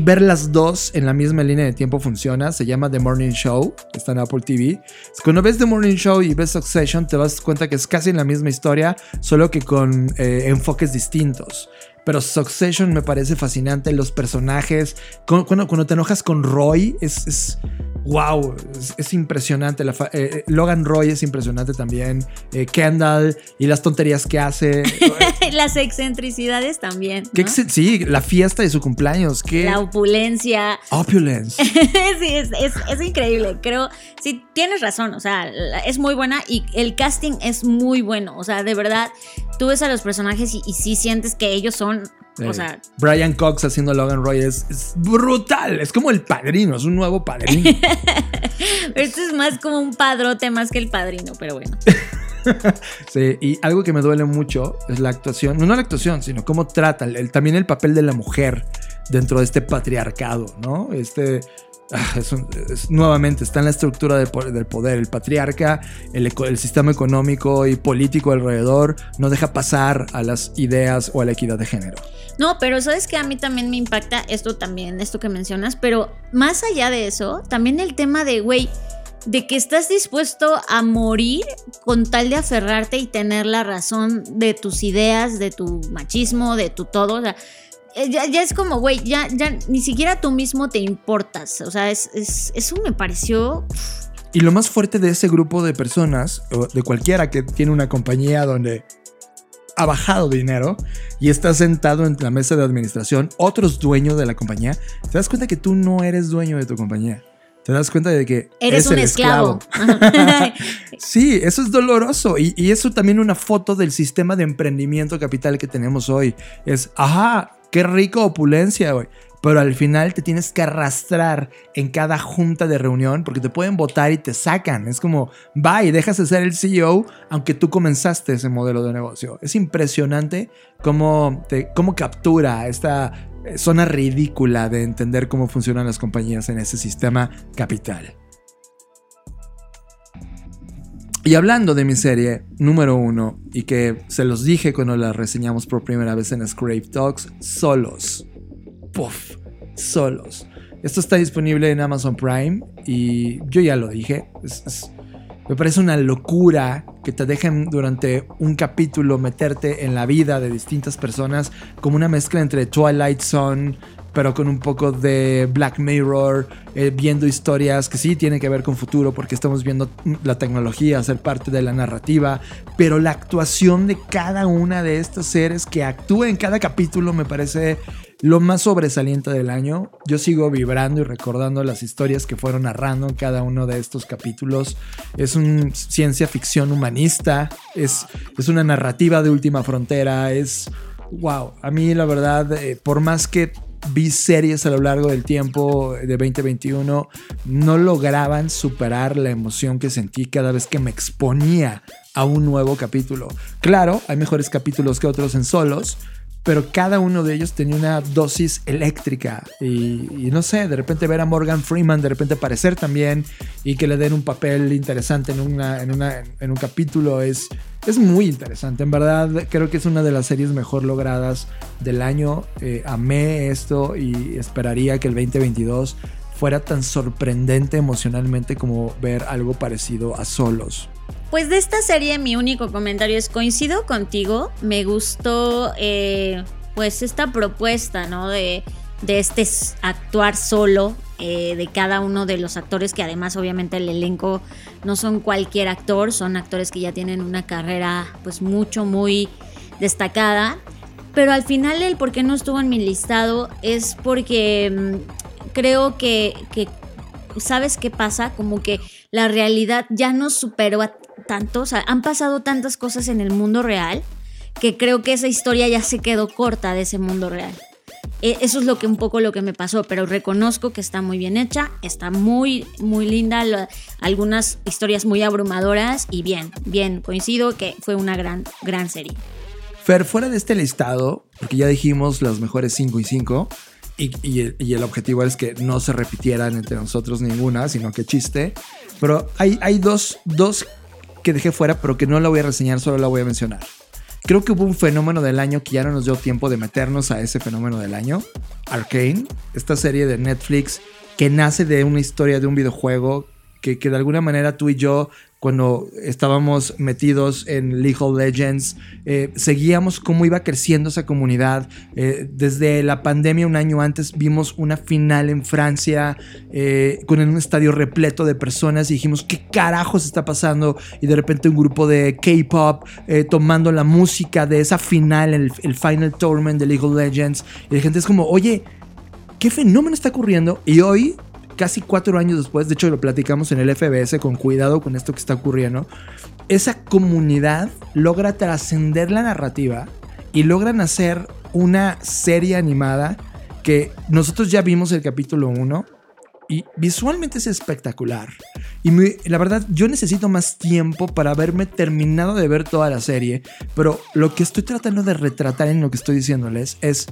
ver las dos en la misma línea de tiempo funciona. Se llama The Morning Show. Está en Apple TV. Cuando ves The Morning Show y ves Succession, te das cuenta que es casi la misma historia, solo que con eh, enfoques distintos. Pero Succession me parece fascinante. Los personajes. Cuando, te enojas con Roy, es wow, es, impresionante. Eh, eh, Logan Roy es impresionante también. Eh, Kendall y las tonterías que hace. las excentricidades también. sí, la fiesta de su cumpleaños. La opulencia. Opulence. sí, es, es, increíble. Creo, sí, tienes razón. O sea, es muy buena y el casting es muy bueno. O sea, de verdad, tú ves a los personajes y, y sí sientes que ellos son o sea, Brian Cox haciendo Logan Roy es, brutal. Es como el padrino, es un nuevo padrino. Esto es más como un padrote más que el padrino, pero bueno. sí, y algo que me duele mucho es la actuación, no, la actuación, sino cómo trata también el papel de la mujer dentro de este patriarcado, ¿no? Este, Ah, nuevamente está en la estructura del, poder. El patriarca, el, el, sistema económico y político alrededor no deja pasar a las ideas o a la equidad de género. No, pero sabes que a mí también me impacta esto también, esto que mencionas, pero más allá de eso, también el tema de, güey, de que estás dispuesto a morir con tal de aferrarte y tener la razón de tus ideas, de tu machismo, de tu todo. O sea, eh, ya, es como, güey, ya, ya ni siquiera tú mismo te importas. O sea, es, eso me pareció... Y lo más fuerte de ese grupo de personas, o de cualquiera que tiene una compañía donde ha bajado dinero y está sentado en la mesa de administración, otros dueños de la compañía, te das cuenta que tú no eres dueño de tu compañía. Te das cuenta de que eres un esclavo. sí, eso es doloroso. Y, y, eso también una foto del sistema de emprendimiento capital que tenemos hoy. Es, ajá, Qué rico opulencia, güey. Pero al final te tienes que arrastrar en cada junta de reunión porque te pueden votar y te sacan. Es como, y dejas de ser el CEO aunque tú comenzaste ese modelo de negocio. Es impresionante cómo, te, cómo captura esta eh, zona ridícula de entender cómo funcionan las compañías en ese sistema capital. Y hablando de mi serie número uno, y que se los dije cuando la reseñamos por primera vez en Scrape Talks, Solos. Puff, Solos. Esto está disponible en Amazon Prime y yo ya lo dije. me parece una locura que te dejen durante un capítulo meterte en la vida de distintas personas como una mezcla entre Twilight Zone, pero con un poco de Black Mirror, eh, viendo historias que sí tienen que ver con futuro, porque estamos viendo la tecnología ser parte de la narrativa, pero la actuación de cada una de estos seres que actúa en cada capítulo me parece lo más sobresaliente del año. Yo sigo vibrando y recordando las historias que fueron narrando en cada uno de estos capítulos. Es una ciencia ficción humanista, es, es una narrativa de última frontera, es... Wow, a mí la verdad, eh, por más que vi series a lo largo del tiempo de 2021 no lograban superar la emoción que sentí cada vez que me exponía a un nuevo capítulo. Claro, hay mejores capítulos que otros en solos, pero cada uno de ellos tenía una dosis eléctrica. Y, no sé, de repente ver a Morgan Freeman, de repente aparecer también y que le den un papel interesante en, una, en, una, en un capítulo es, es muy interesante. En verdad, creo que es una de las series mejor logradas del año. Eh, amé esto y esperaría que el 2022 fuera tan sorprendente emocionalmente como ver algo parecido a Solos. Pues de esta serie mi único comentario es coincido contigo, me gustó eh, pues esta propuesta, ¿no? De, de este actuar solo eh, de cada uno de los actores, que además obviamente el elenco no son cualquier actor, son actores que ya tienen una carrera pues mucho, muy destacada. Pero al final el por qué no estuvo en mi listado es porque mm, creo que, que, ¿sabes qué pasa? Como que la realidad ya no superó a tanto, o sea, han pasado tantas cosas en el mundo real que creo que esa historia ya se quedó corta de ese mundo real. E, eso es lo que un poco lo que me pasó, pero reconozco que está muy bien hecha, está muy, muy linda, algunas historias muy abrumadoras y bien, bien, coincido que fue una gran, gran serie. Fer, fuera de este listado, porque ya dijimos las mejores 5 y 5, y, el, objetivo es que no se repitieran entre nosotros ninguna, sino que chiste, pero hay, hay dos, dos que dejé fuera, pero que no la voy a reseñar, solo la voy a mencionar. Creo que hubo un fenómeno del año que ya no nos dio tiempo de meternos a ese fenómeno del año. Arcane, esta serie de Netflix que nace de una historia de un videojuego que, que de alguna manera tú y yo cuando estábamos metidos en League of Legends, eh, seguíamos cómo iba creciendo esa comunidad. Eh, desde la pandemia, un año antes, vimos una final en Francia eh, con un estadio repleto de personas y dijimos, ¿qué carajos está pasando? Y de repente un grupo de K-Pop tomando la música de esa final, el, el Final Tournament de League of Legends. Y la gente es como, oye, ¿qué fenómeno está ocurriendo? Y hoy casi cuatro años después, de hecho lo platicamos en el FBS con cuidado con esto que está ocurriendo, esa comunidad logra trascender la narrativa y logran hacer una serie animada que nosotros ya vimos el capítulo 1 y visualmente es espectacular. Y la verdad, yo necesito más tiempo para haberme terminado de ver toda la serie, pero lo que estoy tratando de retratar en lo que estoy diciéndoles es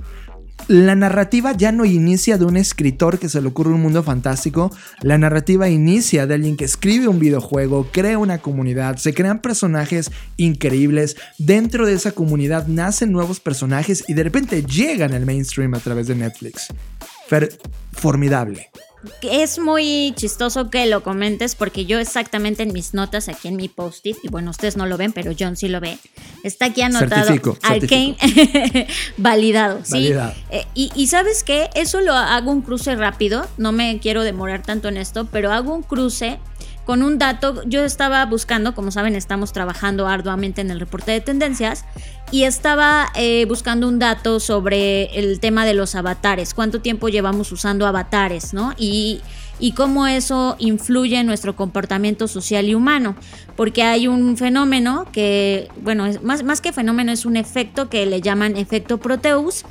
la narrativa ya no inicia de un escritor que se le ocurre un mundo fantástico, la narrativa inicia de alguien que escribe un videojuego, crea una comunidad, se crean personajes increíbles, dentro de esa comunidad nacen nuevos personajes y de repente llegan al mainstream a través de Netflix. formidable es muy chistoso que lo comentes porque yo exactamente en mis notas aquí en mi post-it, y bueno, ustedes no lo ven, pero John sí lo ve, está aquí anotado Arcane validado, ¿sí? Eh, y, y, sabes qué, eso lo hago un cruce rápido, no me quiero demorar tanto en esto, pero hago un cruce con un dato, yo estaba buscando, como saben, estamos trabajando arduamente en el reporte de tendencias y estaba eh, buscando un dato sobre el tema de los avatares, cuánto tiempo llevamos usando avatares, ¿no? Y, y cómo eso influye en nuestro comportamiento social y humano, porque hay un fenómeno que, bueno, más, más que fenómeno es un efecto que le llaman efecto Proteus,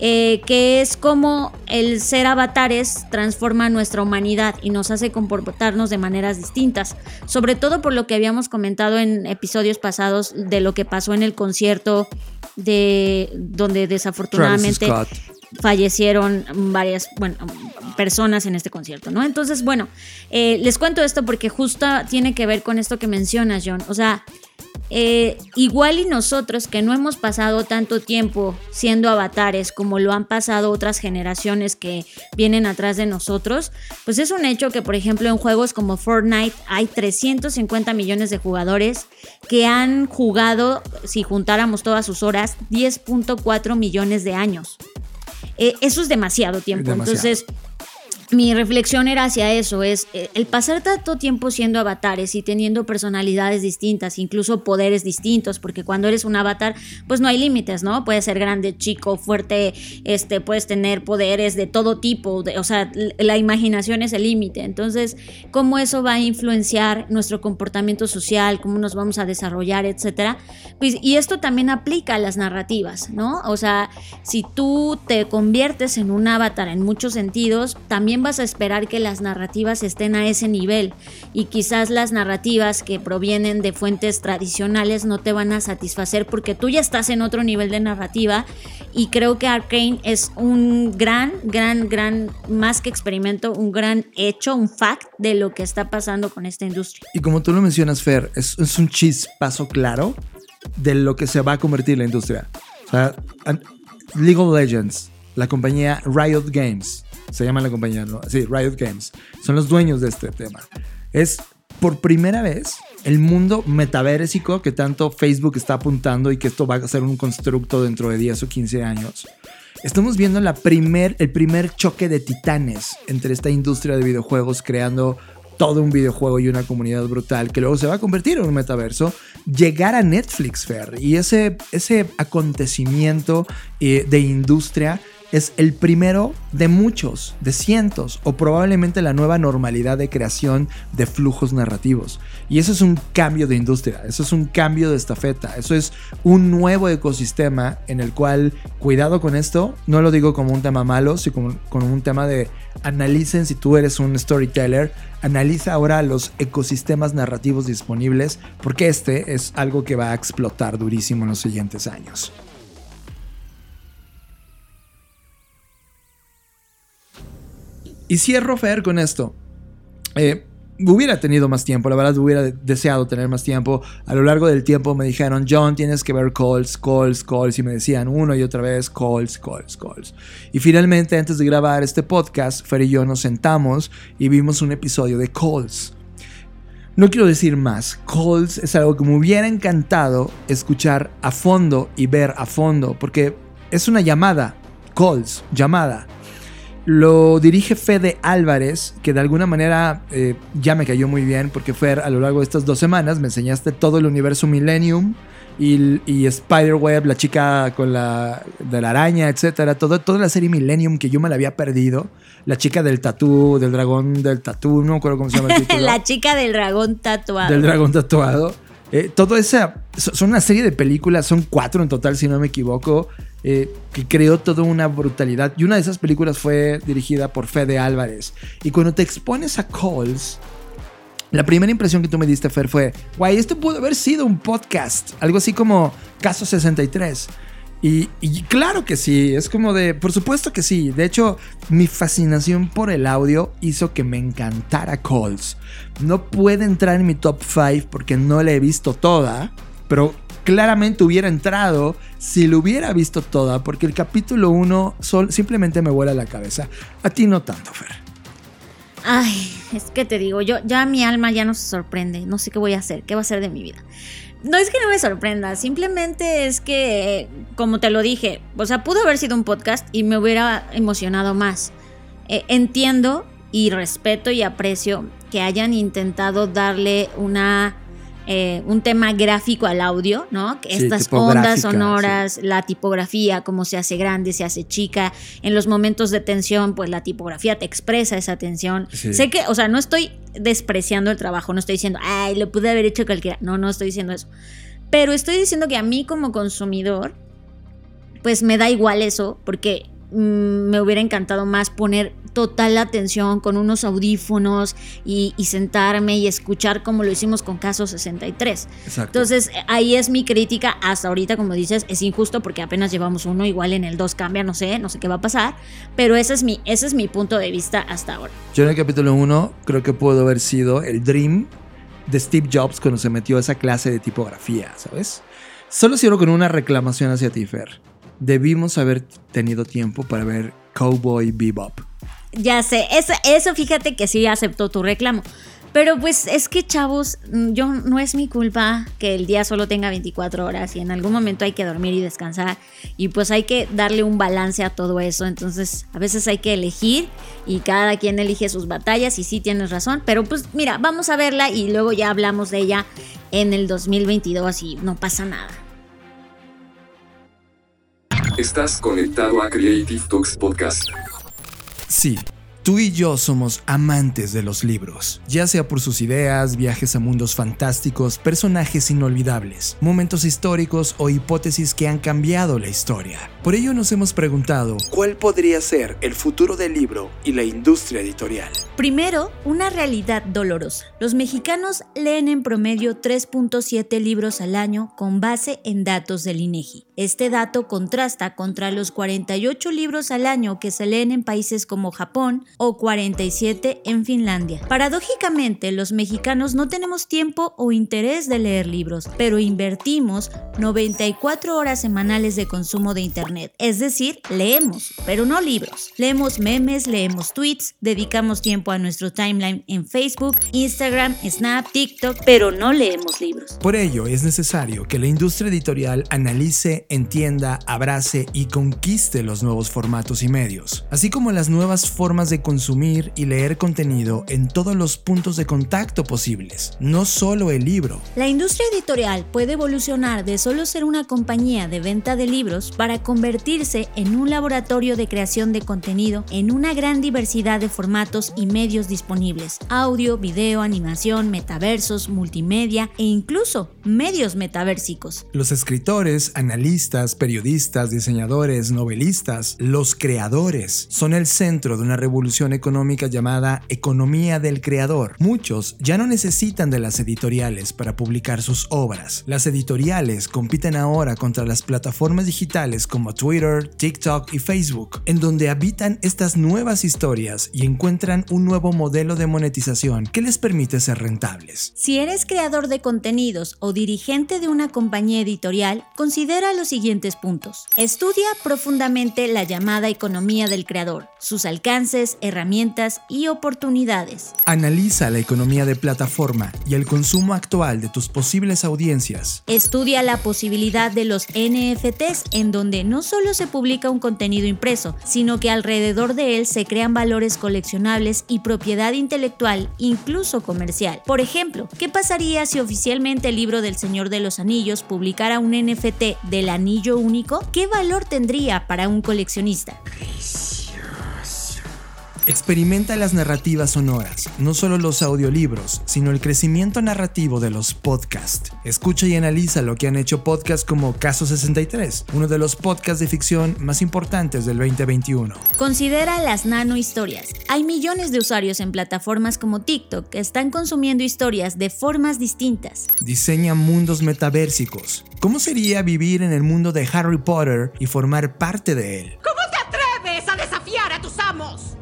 eh, que es como el ser avatares transforma nuestra humanidad y nos hace comportarnos de maneras distintas, sobre todo por lo que habíamos comentado en episodios pasados de lo que pasó en el concierto de donde desafortunadamente fallecieron varias bueno, personas en este concierto, ¿no? Entonces, bueno, eh, les cuento esto porque justo tiene que ver con esto que mencionas, John. O sea, eh, igual y nosotros que no hemos pasado tanto tiempo siendo avatares como lo han pasado otras generaciones que vienen atrás de nosotros, pues es un hecho que por ejemplo en juegos como Fortnite hay 350 millones de jugadores que han jugado, si juntáramos todas sus horas, 10.4 millones de años. Eh, eso es demasiado tiempo. Entonces, mi reflexión era hacia eso, es eh, el pasar tanto tiempo siendo avatares y teniendo personalidades distintas, incluso poderes distintos, porque cuando eres un avatar, pues no hay límites, ¿no? Puedes ser grande, chico, fuerte, este, puedes tener poderes de todo tipo, o sea, la imaginación es el límite. Entonces, ¿cómo eso va a influenciar nuestro comportamiento social, cómo nos vamos a desarrollar, etcétera? Pues, y esto también aplica a las narrativas, ¿no? O sea, si tú te conviertes en un avatar en muchos sentidos, también vas a esperar que las narrativas estén a ese nivel y quizás las narrativas que provienen de fuentes tradicionales no te van a satisfacer porque tú ya estás en otro nivel de narrativa y creo que Arkane es un gran, gran, gran, más que experimento, un gran hecho, un fact de lo que está pasando con esta industria. Y como tú lo mencionas, Fer, es, es un chispazo claro de lo que se va a convertir la industria. O sea, League of Legends, la compañía Riot Games, se llama la compañía, ¿no? Sí, Riot Games. Son los dueños de este tema. Es por primera vez el mundo metaversico que tanto Facebook está apuntando y que esto va a ser un constructo dentro de 10 o 15 años. Estamos viendo la primer, el primer choque de titanes entre esta industria de videojuegos creando todo un videojuego y una comunidad brutal que luego se va a convertir en un metaverso, llegar a Netflix Fair y ese, ese acontecimiento eh, de industria es el primero de muchos, de cientos, o probablemente la nueva normalidad de creación de flujos narrativos. Y eso es un cambio de industria, eso es un cambio de estafeta, eso es un nuevo ecosistema en el cual, cuidado con esto, no lo digo como un tema malo, sino como, un tema de analicen si tú eres un storyteller, analiza ahora los ecosistemas narrativos disponibles, porque este es algo que va a explotar durísimo en los siguientes años. Y cierro, Fer, con esto. Eh, hubiera tenido más tiempo, la verdad hubiera deseado tener más tiempo. A lo largo del tiempo me dijeron, John, tienes que ver calls, calls, calls. Y me decían uno y otra vez, calls, calls, calls. Y finalmente, antes de grabar este podcast, Fer y yo nos sentamos y vimos un episodio de calls. No quiero decir más, calls es algo que me hubiera encantado escuchar a fondo y ver a fondo, porque es una llamada, calls, llamada lo dirige Fede Álvarez, que de alguna manera eh, ya me cayó muy bien porque fue a lo largo de estas dos semanas, me enseñaste todo el universo Millennium y, y Spiderweb, la chica con la, de la araña, etcétera, todo, toda la serie Millennium que yo me la había perdido, la chica del tatú, del dragón del tatú, no me acuerdo cómo se llama el título. la chica del dragón tatuado. Del dragón tatuado. Eh, todo esa, son una serie de películas, son cuatro en total si no me equivoco, eh, que creó toda una brutalidad. Y una de esas películas fue dirigida por Fede Álvarez. Y cuando te expones a Calls, la primera impresión que tú me diste, Fer, fue, guay, esto pudo haber sido un podcast, algo así como Caso 63. Y, claro que sí, es como de, por supuesto que sí. De hecho, mi fascinación por el audio hizo que me encantara Calls. No puede entrar en mi top 5 porque no la he visto toda, pero claramente hubiera entrado si lo hubiera visto toda, porque el capítulo 1 simplemente me vuela la cabeza. A ti no tanto, Fer. Ay, es que te digo, yo ya mi alma ya no se sorprende, no sé qué voy a hacer, qué va a ser de mi vida. No es que no me sorprenda, simplemente es que, como te lo dije, o sea, pudo haber sido un podcast y me hubiera emocionado más. Eh, entiendo y respeto y aprecio que hayan intentado darle una eh, un tema gráfico al audio, ¿no? Estas ondas sonoras, la tipografía, cómo se hace grande, se hace chica. En los momentos de tensión, pues la tipografía te expresa esa tensión. Sé que, o sea, no estoy despreciando el trabajo, no estoy diciendo, ay, lo pude haber hecho cualquiera. No, no estoy diciendo eso. Pero estoy diciendo que a mí como consumidor, pues me da igual eso, porque me hubiera encantado más poner total atención con unos audífonos y, sentarme y escuchar como lo hicimos con Caso 63. Entonces, ahí es mi crítica. Hasta ahorita, como dices, es injusto porque apenas llevamos uno, igual en el 2 cambia, no sé, no sé qué va a pasar, pero ese es mi, ese es mi punto de vista hasta ahora. Yo en el capítulo 1 creo que pudo haber sido el Dream de Steve Jobs cuando se metió a esa clase de tipografía, ¿sabes? Solo cierro con una reclamación hacia ti, Fer. Debimos haber tenido tiempo para ver Cowboy Bebop. Ya sé, eso, eso fíjate que sí aceptó tu reclamo. Pero pues es que chavos, mm, yo no es mi culpa que el día solo tenga 24 horas y en algún momento hay que dormir y descansar y pues hay que darle un balance a todo eso. Entonces a veces hay que elegir y cada quien elige sus batallas y sí tienes razón. Pero pues mira, vamos a verla y luego ya hablamos de ella en el 2022 y no pasa nada. Estás conectado a Creative Talks Podcast. Sí, tú y yo somos amantes de los libros, ya sea por sus ideas, viajes a mundos fantásticos, personajes inolvidables, momentos históricos o hipótesis que han cambiado la historia. Por ello nos hemos preguntado, ¿cuál podría ser el futuro del libro y la industria editorial? Primero, una realidad dolorosa. Los mexicanos leen en promedio 3.7 libros al año con base en datos del INEGI. Este dato contrasta contra los 48 libros al año que se leen en países como Japón o 47 en Finlandia. Paradójicamente, los mexicanos no tenemos tiempo o interés de leer libros, pero invertimos 94 horas semanales de consumo de Internet. Es decir, leemos, pero no libros. Leemos memes, leemos tweets, dedicamos tiempo a nuestro timeline en Facebook, Instagram, Snap, TikTok, pero no leemos libros. Por ello es necesario que la industria editorial analice, entienda, abrace y conquiste los nuevos formatos y medios, así como las nuevas formas de de consumir y leer contenido en todos los puntos de contacto posibles, no solo el libro. La industria editorial puede evolucionar de solo ser una compañía de venta de libros para convertirse en un laboratorio de creación de contenido en una gran diversidad de formatos y medios disponibles, audio, video, animación, metaversos, multimedia e incluso medios metaversicos. Los escritores, analistas, periodistas, diseñadores, novelistas, los creadores son el centro de una revolución económica llamada economía del creador. Muchos ya no necesitan de las editoriales para publicar sus obras. Las editoriales compiten ahora contra las plataformas digitales como Twitter, TikTok y Facebook, en donde habitan estas nuevas historias y encuentran un nuevo modelo de monetización que les permite ser rentables. Si eres creador de contenidos o dirigente de una compañía editorial, considera los siguientes puntos. Estudia profundamente la llamada economía del creador, sus alcances, herramientas y oportunidades. Analiza la economía de plataforma y el consumo actual de tus posibles audiencias. Estudia la posibilidad de los NFTs en donde no solo se publica un contenido impreso, sino que alrededor de él se crean valores coleccionables y propiedad intelectual, incluso comercial. Por ejemplo, ¿qué pasaría si oficialmente el libro del Señor de los Anillos publicara un NFT del anillo único? ¿Qué valor tendría para un coleccionista? Experimenta las narrativas sonoras, no solo los audiolibros, sino el crecimiento narrativo de los podcasts. Escucha y analiza lo que han hecho podcasts como Caso 63, uno de los podcasts de ficción más importantes del 2021. Considera las nano historias. Hay millones de usuarios en plataformas como TikTok que están consumiendo historias de formas distintas. Diseña mundos metaversicos. ¿Cómo sería vivir en el mundo de Harry Potter y formar parte de él? ¿Cómo te atreves a desafiar a tus amos?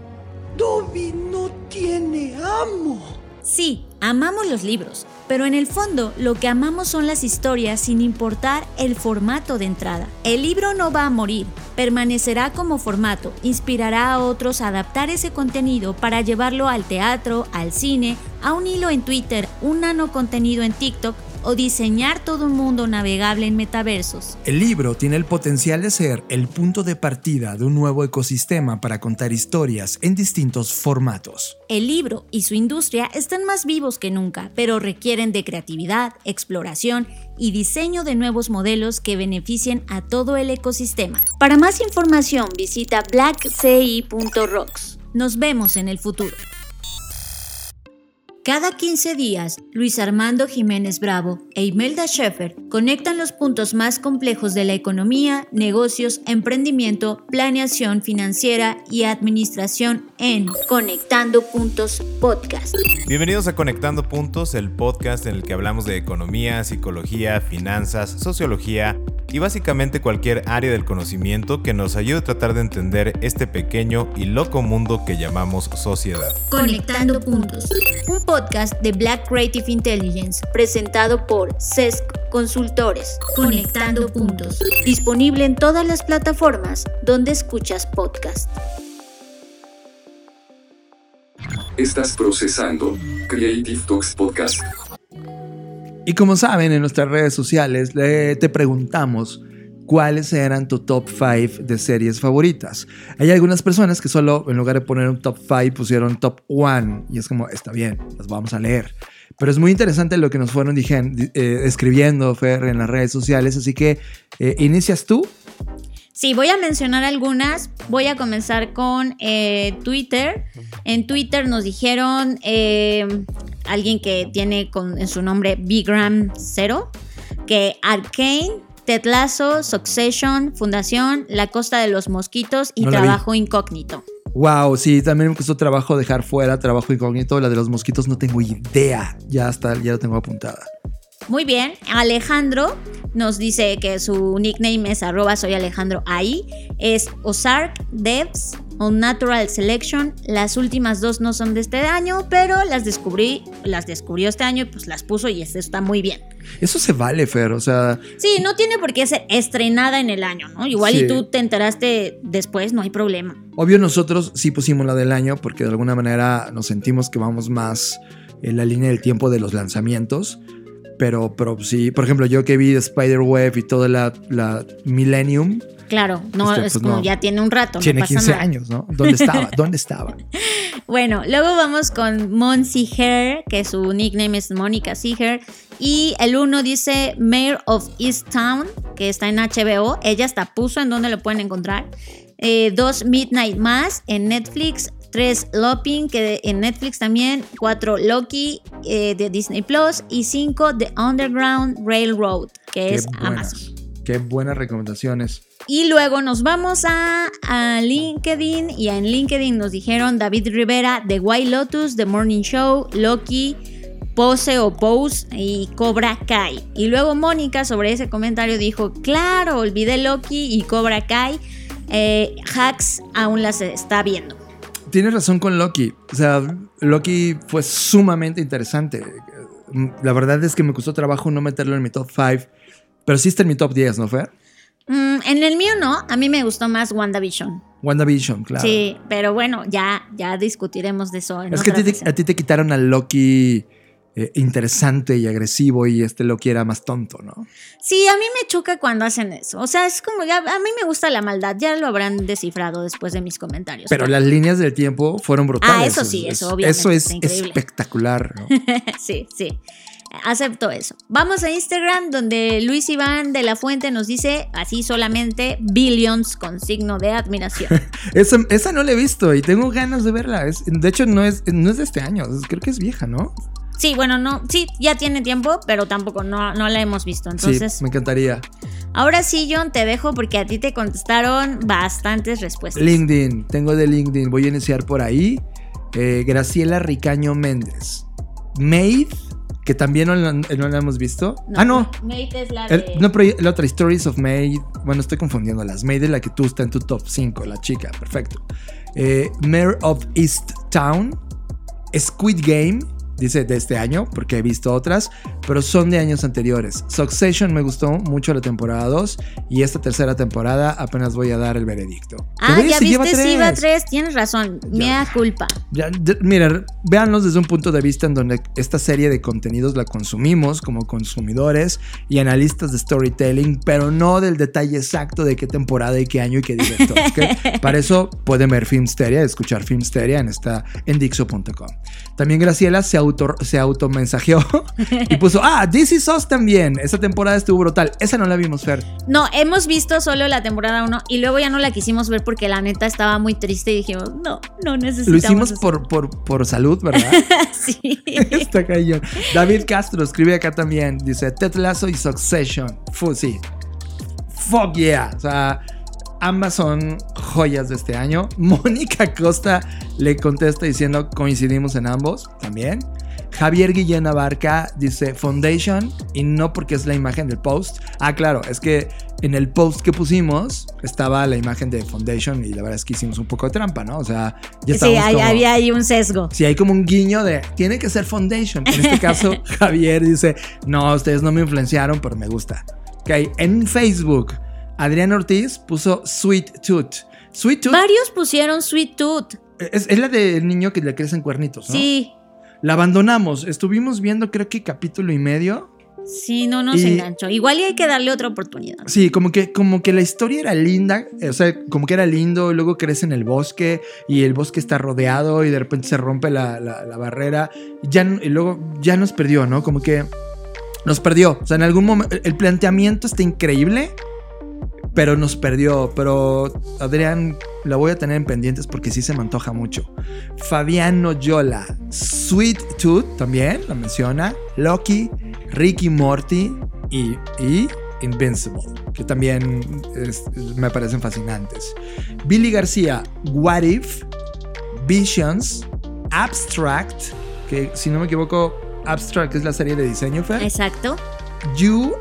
Dobby no tiene amo. Sí, amamos los libros, pero en el fondo lo que amamos son las historias sin importar el formato de entrada. El libro no va a morir, permanecerá como formato, inspirará a otros a adaptar ese contenido para llevarlo al teatro, al cine, a un hilo en Twitter, un nano contenido en TikTok o diseñar todo un mundo navegable en metaversos. El libro tiene el potencial de ser el punto de partida de un nuevo ecosistema para contar historias en distintos formatos. El libro y su industria están más vivos que nunca, pero requieren de creatividad, exploración y diseño de nuevos modelos que beneficien a todo el ecosistema. Para más información visita blackci.rocks. Nos vemos en el futuro. Cada 15 días, Luis Armando Jiménez Bravo e Imelda Schaeffer conectan los puntos más complejos de la economía, negocios, emprendimiento, planeación financiera y administración en Conectando Puntos Podcast. Bienvenidos a Conectando Puntos, el podcast en el que hablamos de economía, psicología, finanzas, sociología y básicamente cualquier área del conocimiento que nos ayude a tratar de entender este pequeño y loco mundo que llamamos sociedad. Conectando Puntos, un podcast de Black Creative Intelligence presentado por CESC Consultores. Conectando Puntos, disponible en todas las plataformas donde escuchas podcast. Estás procesando Creative Talks Podcast. Y como saben, en nuestras redes sociales le- te preguntamos cuáles eran tu top 5 de series favoritas. Hay algunas personas que solo en lugar de poner un top 5 pusieron top 1 y es como, está bien, las vamos a leer. Pero es muy interesante lo que nos fueron eh, escribiendo, Fer, en las redes sociales, así que eh, inicias tú. Sí, voy a mencionar algunas. Voy a comenzar con eh, Twitter. En Twitter nos dijeron eh, alguien que tiene con, en su nombre Bigram 0 que Arcane, Ted Lasso, Succession, Fundación, La Costa de los Mosquitos y No. Trabajo Incógnito. Wow, sí, también me costó trabajo dejar fuera, trabajo incógnito, la de los mosquitos no tengo idea, ya está, ya lo tengo apuntada. Muy bien, Alejandro nos dice que su nickname es arroba soy Alejandro ahí. Es Ozark, Devs, Unnatural Selection. Las últimas dos no son de este año, pero las descubrí, las descubrió este año y pues las puso y esto está muy bien. Eso se vale, Fer, o sea, Sí, no tiene por qué ser estrenada en el año, ¿no? Igual Sí. y tú te enteraste después, no hay problema. Obvio nosotros sí pusimos la del año porque de alguna manera nos sentimos que vamos más en la línea del tiempo de los lanzamientos. Pero, pero sí, por ejemplo, yo que vi Spider-Web y toda la, la Millennium, Claro, no, Este, es pues, como no. ya tiene un rato, tiene no pasa 15 nada. años, ¿no? ¿Dónde estaba? ¿Dónde estaba? Bueno, luego vamos con Monsi Hair, que su nickname es Mónica Seher. Y el uno dice Mayor of East Town, que está en HBO. Ella hasta puso en donde lo pueden encontrar. Eh, dos Midnight Mass en Netflix. Tres Loping, que en Netflix también. Cuatro Loki eh, de Disney Plus. Y cinco The Underground Railroad, que Qué es buenas. Amazon. Qué buenas recomendaciones. Y luego nos vamos a, a LinkedIn y en LinkedIn nos dijeron David Rivera, The White Lotus, The Morning Show, Loki, Pose o Pose y Cobra Kai. Y luego Mónica sobre ese comentario dijo, claro, olvidé Loki y Cobra Kai. Eh, Hacks aún las está viendo. Tienes razón con Loki. O sea, Loki fue sumamente interesante. La verdad es que me costó trabajo no meterlo en mi top 5. Pero sí está en mi top 10, ¿no fue? Mm, en el mío no, a mí me gustó más WandaVision. WandaVision, claro. Sí, pero bueno, ya, ya discutiremos de eso. en Es que a ti, te, a ti te quitaron al Loki eh, interesante y agresivo y este Loki era más tonto, ¿no? Sí, a mí me choca cuando hacen eso. O sea, es como ya, a mí me gusta la maldad. Ya lo habrán descifrado después de mis comentarios. Pero las líneas del tiempo fueron brutales. Ah, eso sí, eso obviamente Eso es espectacular, ¿no? sí, sí. Acepto eso. Vamos a Instagram donde Luis Iván de la Fuente nos dice así solamente billions con signo de admiración. esa, esa no la he visto y tengo ganas de verla. Es- de hecho, no es, no es de este año. es- Creo que es vieja, ¿no? Sí, bueno, no, sí, ya tiene tiempo, pero tampoco no, no la hemos visto. Entonces, sí, me encantaría. ahora sí, John, te dejo porque a ti te contestaron bastantes respuestas. LinkedIn, tengo de LinkedIn. Voy a iniciar por ahí. Eh, Graciela Ricaño Méndez. Maid, que también no la, no la hemos visto. ah, no. Mate es la El- de- no, pero la otra, Stories of Maid. Bueno, estoy confundiendo las. Maid es la que tú está en tu top 5, la chica, perfecto. Eh, Mayor of East Town. Squid Game, dice de este año, porque he visto otras, pero son de años anteriores. Succession me gustó mucho la temporada 2 y esta tercera temporada apenas voy a dar el veredicto. Ah, ya viste, lleva sí, va tres. tres. Tienes razón. Mea culpa. Ya, de- mira, véanlos desde un punto de vista en donde esta serie de contenidos la consumimos como consumidores y analistas de storytelling, pero no del detalle exacto de qué temporada y qué año y qué director. ¿ok? Para eso pueden ver Filmsteria, escuchar Filmsteria en, esta, en Dixo.com. También Graciela se, auto, se automensajeó y puso, ah, This Is Us también. Esa temporada estuvo brutal. Esa no la vimos, Fer. No, hemos visto solo la temporada 1 y luego ya no la quisimos ver porque la neta estaba muy triste y dijimos, no, no necesitamos. Lo hicimos eso". por, por, por salud, ¿verdad? sí. Está cañón. David Castro escribe acá también. Dice Ted Lasso y Succession. Fu, sí. Fuck yeah. O sea, ambas son joyas de este año. Mónica Costa le contesta diciendo coincidimos en ambos también. Javier Guillén Abarca dice Foundation y no porque es la imagen del post. Ah, claro, es que en el post que pusimos estaba la imagen de Foundation y la verdad es que hicimos un poco de trampa, ¿no? O sea, ya Sí, hay- como- había ahí un sesgo. si hay como un guiño de tiene que ser Foundation. En este caso, Javier dice: No, ustedes no me influenciaron, pero me gusta. Ok, en Facebook, Adrián Ortiz puso Sweet Tooth. Sweet Tooth Varios pusieron Sweet Tooth. es, es la del niño que le crecen cuernitos, ¿no? Sí, La abandonamos. Estuvimos viendo, creo que capítulo y medio. sí, no nos Y- enganchó. Igual y hay que darle otra oportunidad. Sí, como que, como que la historia era linda, o sea, como que era lindo, luego crece en el bosque y el bosque está rodeado y de repente se rompe la, la- la barrera ya, y luego ya nos perdió, ¿no? Como que nos perdió. O sea, en algún momento el planteamiento está increíble, pero nos perdió. Pero Adrián, la voy a tener en pendientes porque sí se me antoja mucho. Fabiano Yola, Sweet Tooth también la menciona, Loki, Ricky Morty y, y Invincible, que también es- me parecen fascinantes. Billy García, What If, Visions, Abstract, que si no me equivoco, Abstract es la serie de diseño, Fer. Exacto. You,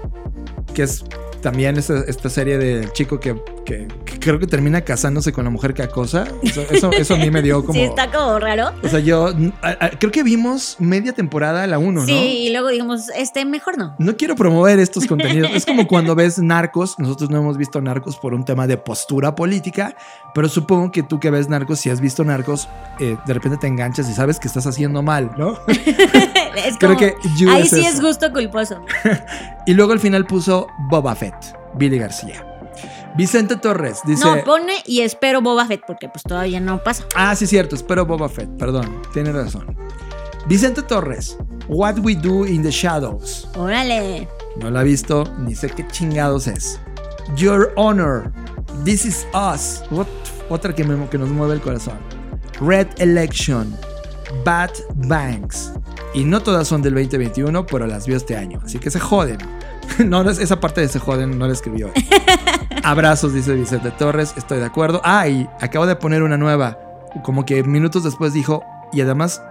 que es también esta, esta serie del chico que, que- creo que termina casándose con la mujer que acosa. Eso, eso, eso a mí me dio como... Sí, está como raro. O sea, yo a- a- creo que vimos media temporada la 1, ¿no? Sí, y luego dijimos, este, mejor no. No quiero promover estos contenidos. Es como cuando ves Narcos. Nosotros no hemos visto Narcos por un tema de postura política, pero supongo que tú que ves Narcos, si has visto Narcos, eh, de repente te enganchas y sabes que estás haciendo mal, ¿no? Es Creo que ahí es sí eso. es gusto culposo. Y luego al final puso Boba Fett, Billy García. Vicente Torres dice. No, pone y espero Boba Fett, porque pues todavía no pasa. Ah, sí, cierto. Espero Boba Fett. Perdón. Tiene razón. Vicente Torres. What We Do in the Shadows. Órale. No la he visto, ni sé qué chingados es. Your Honor. This is Us. Ot- otra que, me- que nos mueve el corazón. Red Election. Bad Banks. Y no todas son del 2021, pero las vio este año. Así que se joden. No, no es- esa parte de se joden no la escribió. Abrazos, dice Vicente Torres. Estoy de acuerdo. Ah, y acabo de poner una nueva. Como que minutos después dijo. Y además,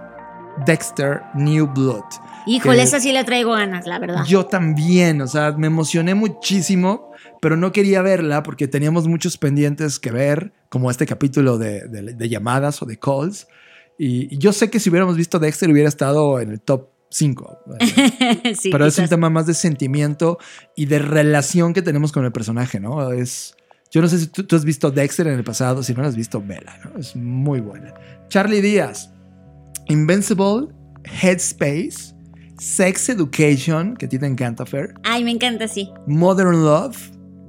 Dexter New Blood. Híjole, esa sí le traigo ganas, la verdad. Yo también, o sea, me emocioné muchísimo, pero no quería verla porque teníamos muchos pendientes que ver, como este capítulo de, de- de llamadas o de calls. Y, y yo sé que si hubiéramos visto Dexter hubiera estado en el top 5. sí, pero es un tema más de sentimiento y de relación que tenemos con el personaje, ¿no? Es, yo no sé si tú, tú has visto Dexter en el pasado, si no lo has visto, vela, ¿no? Es muy buena. Charlie Díaz, Invincible, Headspace, Sex Education, que a ti te encanta, Fer. Ay, me encanta, sí. Modern Love.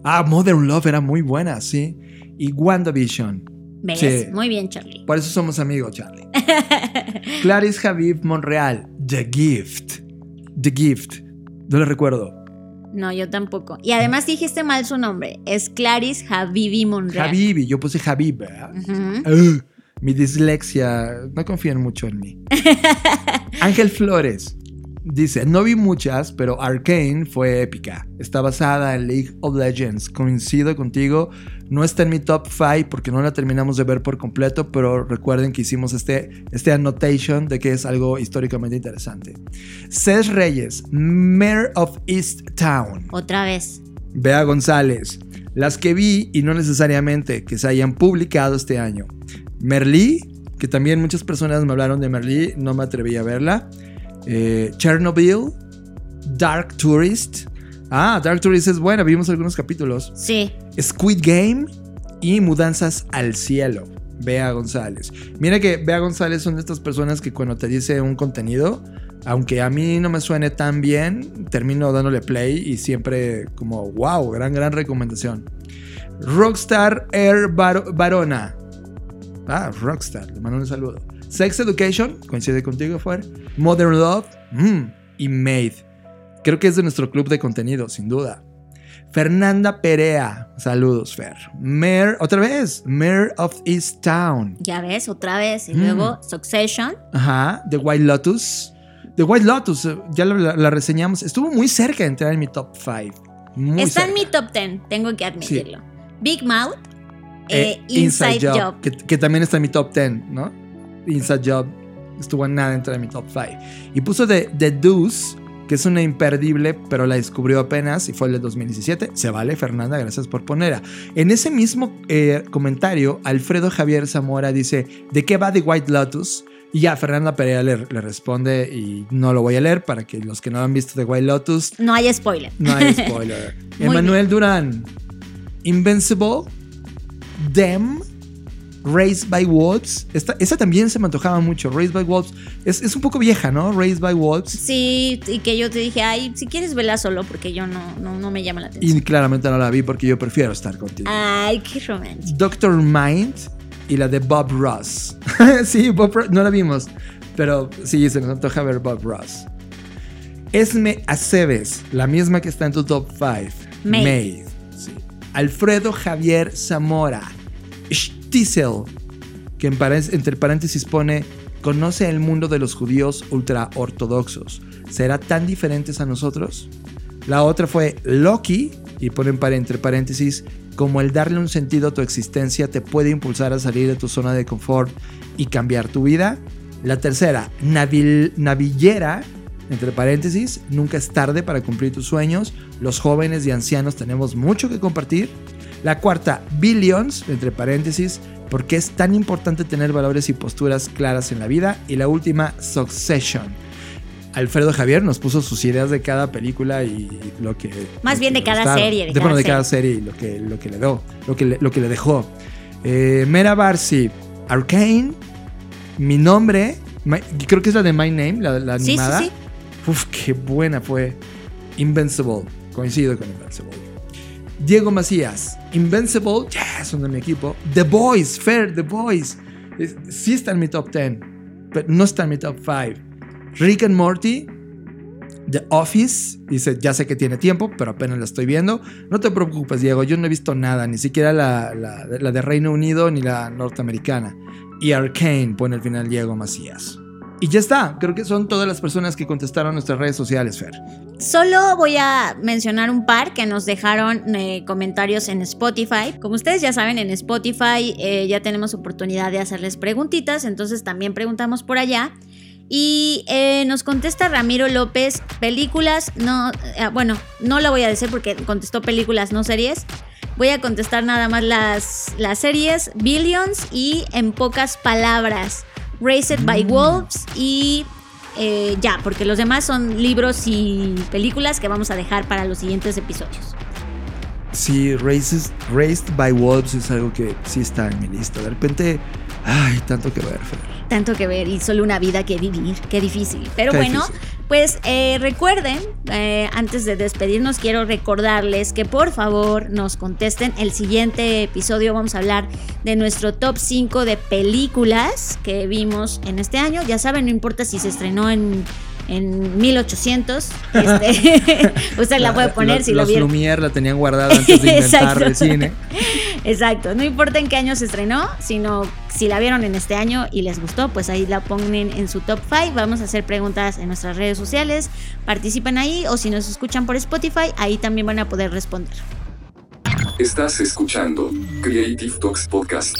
Ah, Modern Love era muy buena, sí. Y WandaVision. ¿Ves? Sí. Muy bien, Charlie. Por eso somos amigos, Charlie. Clarice Habib Monreal. The Gift. The Gift. No lo recuerdo. No, yo tampoco. Y además dijiste mal su nombre. Es Clarice Habibi Monreal. Habibi. Yo puse Habib, ¿verdad? Ujú. Ugh, mi dislexia. No confían mucho en mí. Ángel Flores. Dice, no vi muchas, pero Arcane fue épica. Está basada en League of Legends. Coincido contigo. No está en mi top 5 porque no la terminamos de ver por completo, pero recuerden que hicimos este, este annotation de que es algo históricamente interesante. Cés Reyes, Mayor of East Town. Otra vez. Bea González. Las que vi y no necesariamente que se hayan publicado este año. Merlí, que también muchas personas me hablaron de Merlí, no me atreví a verla. Eh, Chernobyl, Dark Tourist. Ah, Dark Tourist es buena, vimos algunos capítulos. Sí. Squid Game y Mudanzas al Cielo. Bea González. Mira que Bea González son de estas personas que cuando te dice un contenido, aunque a mí no me suene tan bien, termino dándole play y siempre como, wow, gran, gran recomendación. Rockstar Air Bar- Barona. Ah, Rockstar, le mando un saludo. Sex Education, coincide contigo, Fuer. Modern Love mm, y Made. Creo que es de nuestro club de contenido, sin duda. Fernanda Perea, saludos, Fer. Mayor, otra vez, Mayor of East Town. Ya ves, otra vez. Y Mm. luego Succession. Ajá, The White Lotus. The White Lotus, eh, ya la, la- la reseñamos. Estuvo muy cerca de entrar en mi top 5. Muy Está cerca. en mi top 10, tengo que admitirlo. Big Mouth. Eh, eh, Inside, Job. Que, que también está en mi top 10, ¿no? Inside Job estuvo a nada de entrar en mi top 5. Y puso The, The Deuce, que es una imperdible, pero la descubrió apenas y fue el de 2017. Se vale, Fernanda, gracias por ponerla. En ese mismo eh, comentario, Alfredo Javier Zamora dice: ¿De qué va The White Lotus? Y ya Fernanda Perea le, le responde, y no lo voy a leer para que los que no han visto The White Lotus No hay spoiler. no hay spoiler. Emanuel Durán. Invincible. Them. Raised by Wolves. Esta, esa también se me antojaba mucho. Raised by Wolves. Es, es un poco vieja, ¿no? Raised by Wolves. Sí, y que yo te dije, ay, si quieres verla solo, porque yo no, no, no me llama la atención. Y claramente no la vi porque yo prefiero estar contigo. Ay, qué romántico. Doctor Mind y la de Bob Ross. sí, Bob Ross. No la vimos. Pero sí, se nos antoja ver Bob Ross. Esme Aceves, la misma que está en tu top 5. Maid. sí. Alfredo Javier Zamora. Stiesel, que entre paréntesis pone, conoce el mundo de los judíos ultraortodoxos. ¿Será tan diferentes a nosotros? La otra fue Loki, y ponen entre paréntesis, como el darle un sentido a tu existencia te puede impulsar a salir de tu zona de confort y cambiar tu vida. La tercera, Navil- Navillera, entre paréntesis, nunca es tarde para cumplir tus sueños. Los jóvenes y ancianos tenemos mucho que compartir. La cuarta, Billions, entre paréntesis, porque es tan importante tener valores y posturas claras en la vida. Y la última, Succession. Alfredo Javier nos puso sus ideas de cada película y lo que. Más lo bien que de cada serie, de bueno, cada de cada serie y lo que, lo que le dio, lo que le, lo que le dejó. Eh, Mera Barsi, Arcane, mi nombre, My- creo que es la de My Name, la, la Sí, sí, animada. sí. Uf, qué buena fue. Invincible, coincido con Invincible. Diego Macías, Invincible, yes, son de mi equipo. The Boys, Fair, The Boys. Sí está en mi top 10, pero no está en mi top 5. Rick and Morty, The Office, dice, ya sé que tiene tiempo, pero apenas la estoy viendo. No te preocupes, Diego, yo no he visto nada, ni siquiera la, la- la de Reino Unido ni la norteamericana. Y Arcane, pone al final Diego Macías. Y ya está, creo que son todas las personas que contestaron nuestras redes sociales, Fer. Solo voy a mencionar un par que nos dejaron eh, comentarios en Spotify. Como ustedes ya saben, en Spotify eh, ya tenemos oportunidad de hacerles preguntitas, entonces también preguntamos por allá. Y eh, nos contesta Ramiro López, películas, no, eh, bueno, no la voy a decir porque contestó películas, no series. Voy a contestar nada más las, las series, Billions y en pocas palabras, Raised by Wolves y eh, ya, porque los demás son libros y películas que vamos a dejar para los siguientes episodios. Sí, Raised, Raised by Wolves es algo que sí está en mi lista. De repente, ay, tanto que ver, Fer. Tanto que ver y solo una vida que vivir, qué difícil. Pero Qué bueno, difícil. Pues eh, recuerden, eh, antes de despedirnos, quiero recordarles que por favor nos contesten. El siguiente episodio vamos a hablar de nuestro top 5 de películas que vimos en este año. Ya saben, no importa si se estrenó en, en 1800, este, usted la puede poner si lo los vieron. Lumière la tenían guardada antes de inventar Exacto. el cine. Exacto, no importa en qué año se estrenó, sino si la vieron en este año y les gustó, pues ahí la ponen en su top 5. Vamos a hacer preguntas en nuestras redes sociales, participen ahí o si nos escuchan por Spotify, ahí también van a poder responder. Estás escuchando Creative Talks Podcast.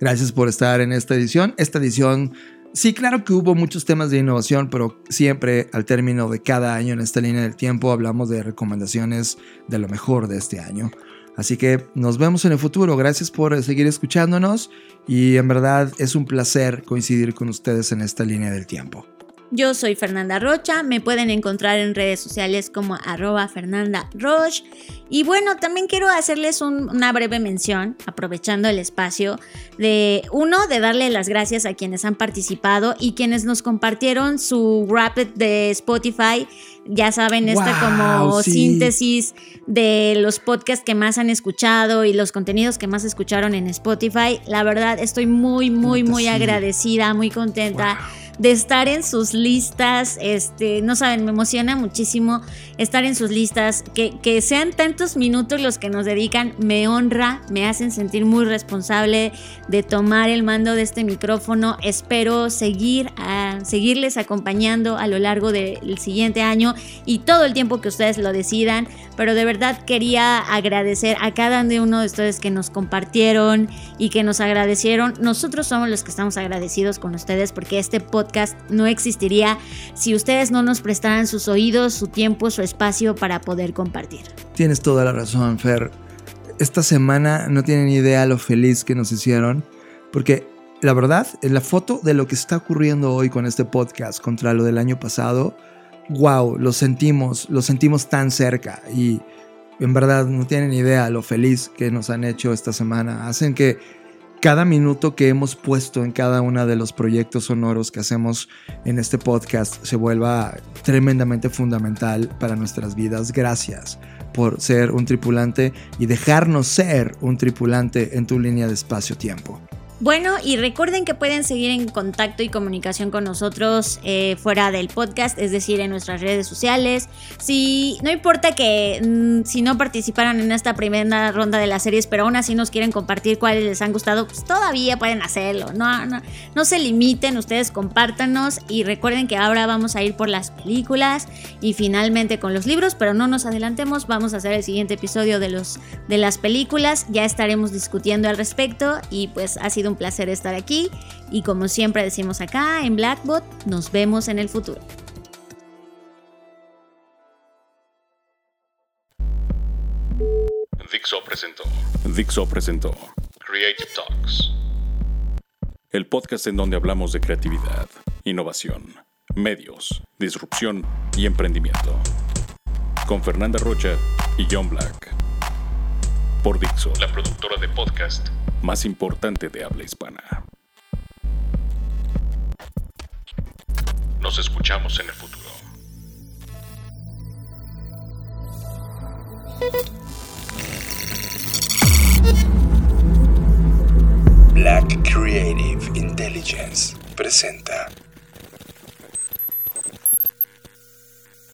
Gracias por estar en esta edición. Esta edición, sí, claro que hubo muchos temas de innovación, pero siempre al término de cada año en esta línea del tiempo hablamos de recomendaciones de lo mejor de este año. Así que nos vemos en el futuro. Gracias por seguir escuchándonos y en verdad es un placer coincidir con ustedes en esta línea del tiempo. Yo soy Fernanda Rocha, me pueden encontrar en redes sociales como arroba Fernanda Roche. Y bueno, también quiero hacerles un- una breve mención, aprovechando el espacio, de uno, de darle las gracias a quienes han participado y quienes nos compartieron su rapid de Spotify. Ya saben, esta Wow, como sí. síntesis de los podcasts que más han escuchado y los contenidos que más escucharon en Spotify. La verdad, estoy muy, muy, muy sí. agradecida, muy contenta de estar en sus listas. Este, no saben, me emociona muchísimo estar en sus listas. Que, que sean tantos minutos los que nos dedican, me honra, me hacen sentir muy responsable de tomar el mando de este micrófono. Espero seguir a, seguirles acompañando a lo largo del siguiente año y todo el tiempo que ustedes lo decidan. Pero de verdad quería agradecer a cada uno de ustedes que nos compartieron y que nos agradecieron. Nosotros somos los que estamos agradecidos con ustedes porque este podcast no existiría si ustedes no nos prestaran sus oídos, su tiempo, su espacio para poder compartir. Tienes toda la razón, Fer. Esta semana no tienen idea lo feliz que nos hicieron, porque la verdad, en la foto de lo que está ocurriendo hoy con este podcast contra lo del año pasado, wow, lo sentimos, lo sentimos tan cerca y en verdad no tienen idea lo feliz que nos han hecho esta semana. Hacen que cada minuto que hemos puesto en cada uno de los proyectos sonoros que hacemos en este podcast se vuelva tremendamente fundamental para nuestras vidas. Gracias por ser un tripulante y dejarnos ser un tripulante en tu línea de espacio-tiempo. Bueno, y recuerden que pueden seguir en contacto y comunicación con nosotros eh, fuera del podcast, es decir, en nuestras redes sociales. Si no importa que mm, si no participaran en esta primera ronda de las series, pero aún así nos quieren compartir cuáles les han gustado, pues todavía pueden hacerlo. No, no, no se limiten, ustedes compártanos y recuerden que ahora vamos a ir por las películas y finalmente con los libros, pero no nos adelantemos, vamos a hacer el siguiente episodio de los de las películas, ya estaremos discutiendo al respecto y pues ha sido un placer estar aquí y como siempre decimos acá en Blackbot, nos vemos en el futuro. Dixo presentó. Dixo presentó. Creative Talks. El podcast en donde hablamos de creatividad, innovación, medios, disrupción y emprendimiento. Con Fernanda Rocha y John Black. Por Dixo, la productora de podcast más importante de habla hispana. Nos escuchamos en el futuro. Black Creative Intelligence presenta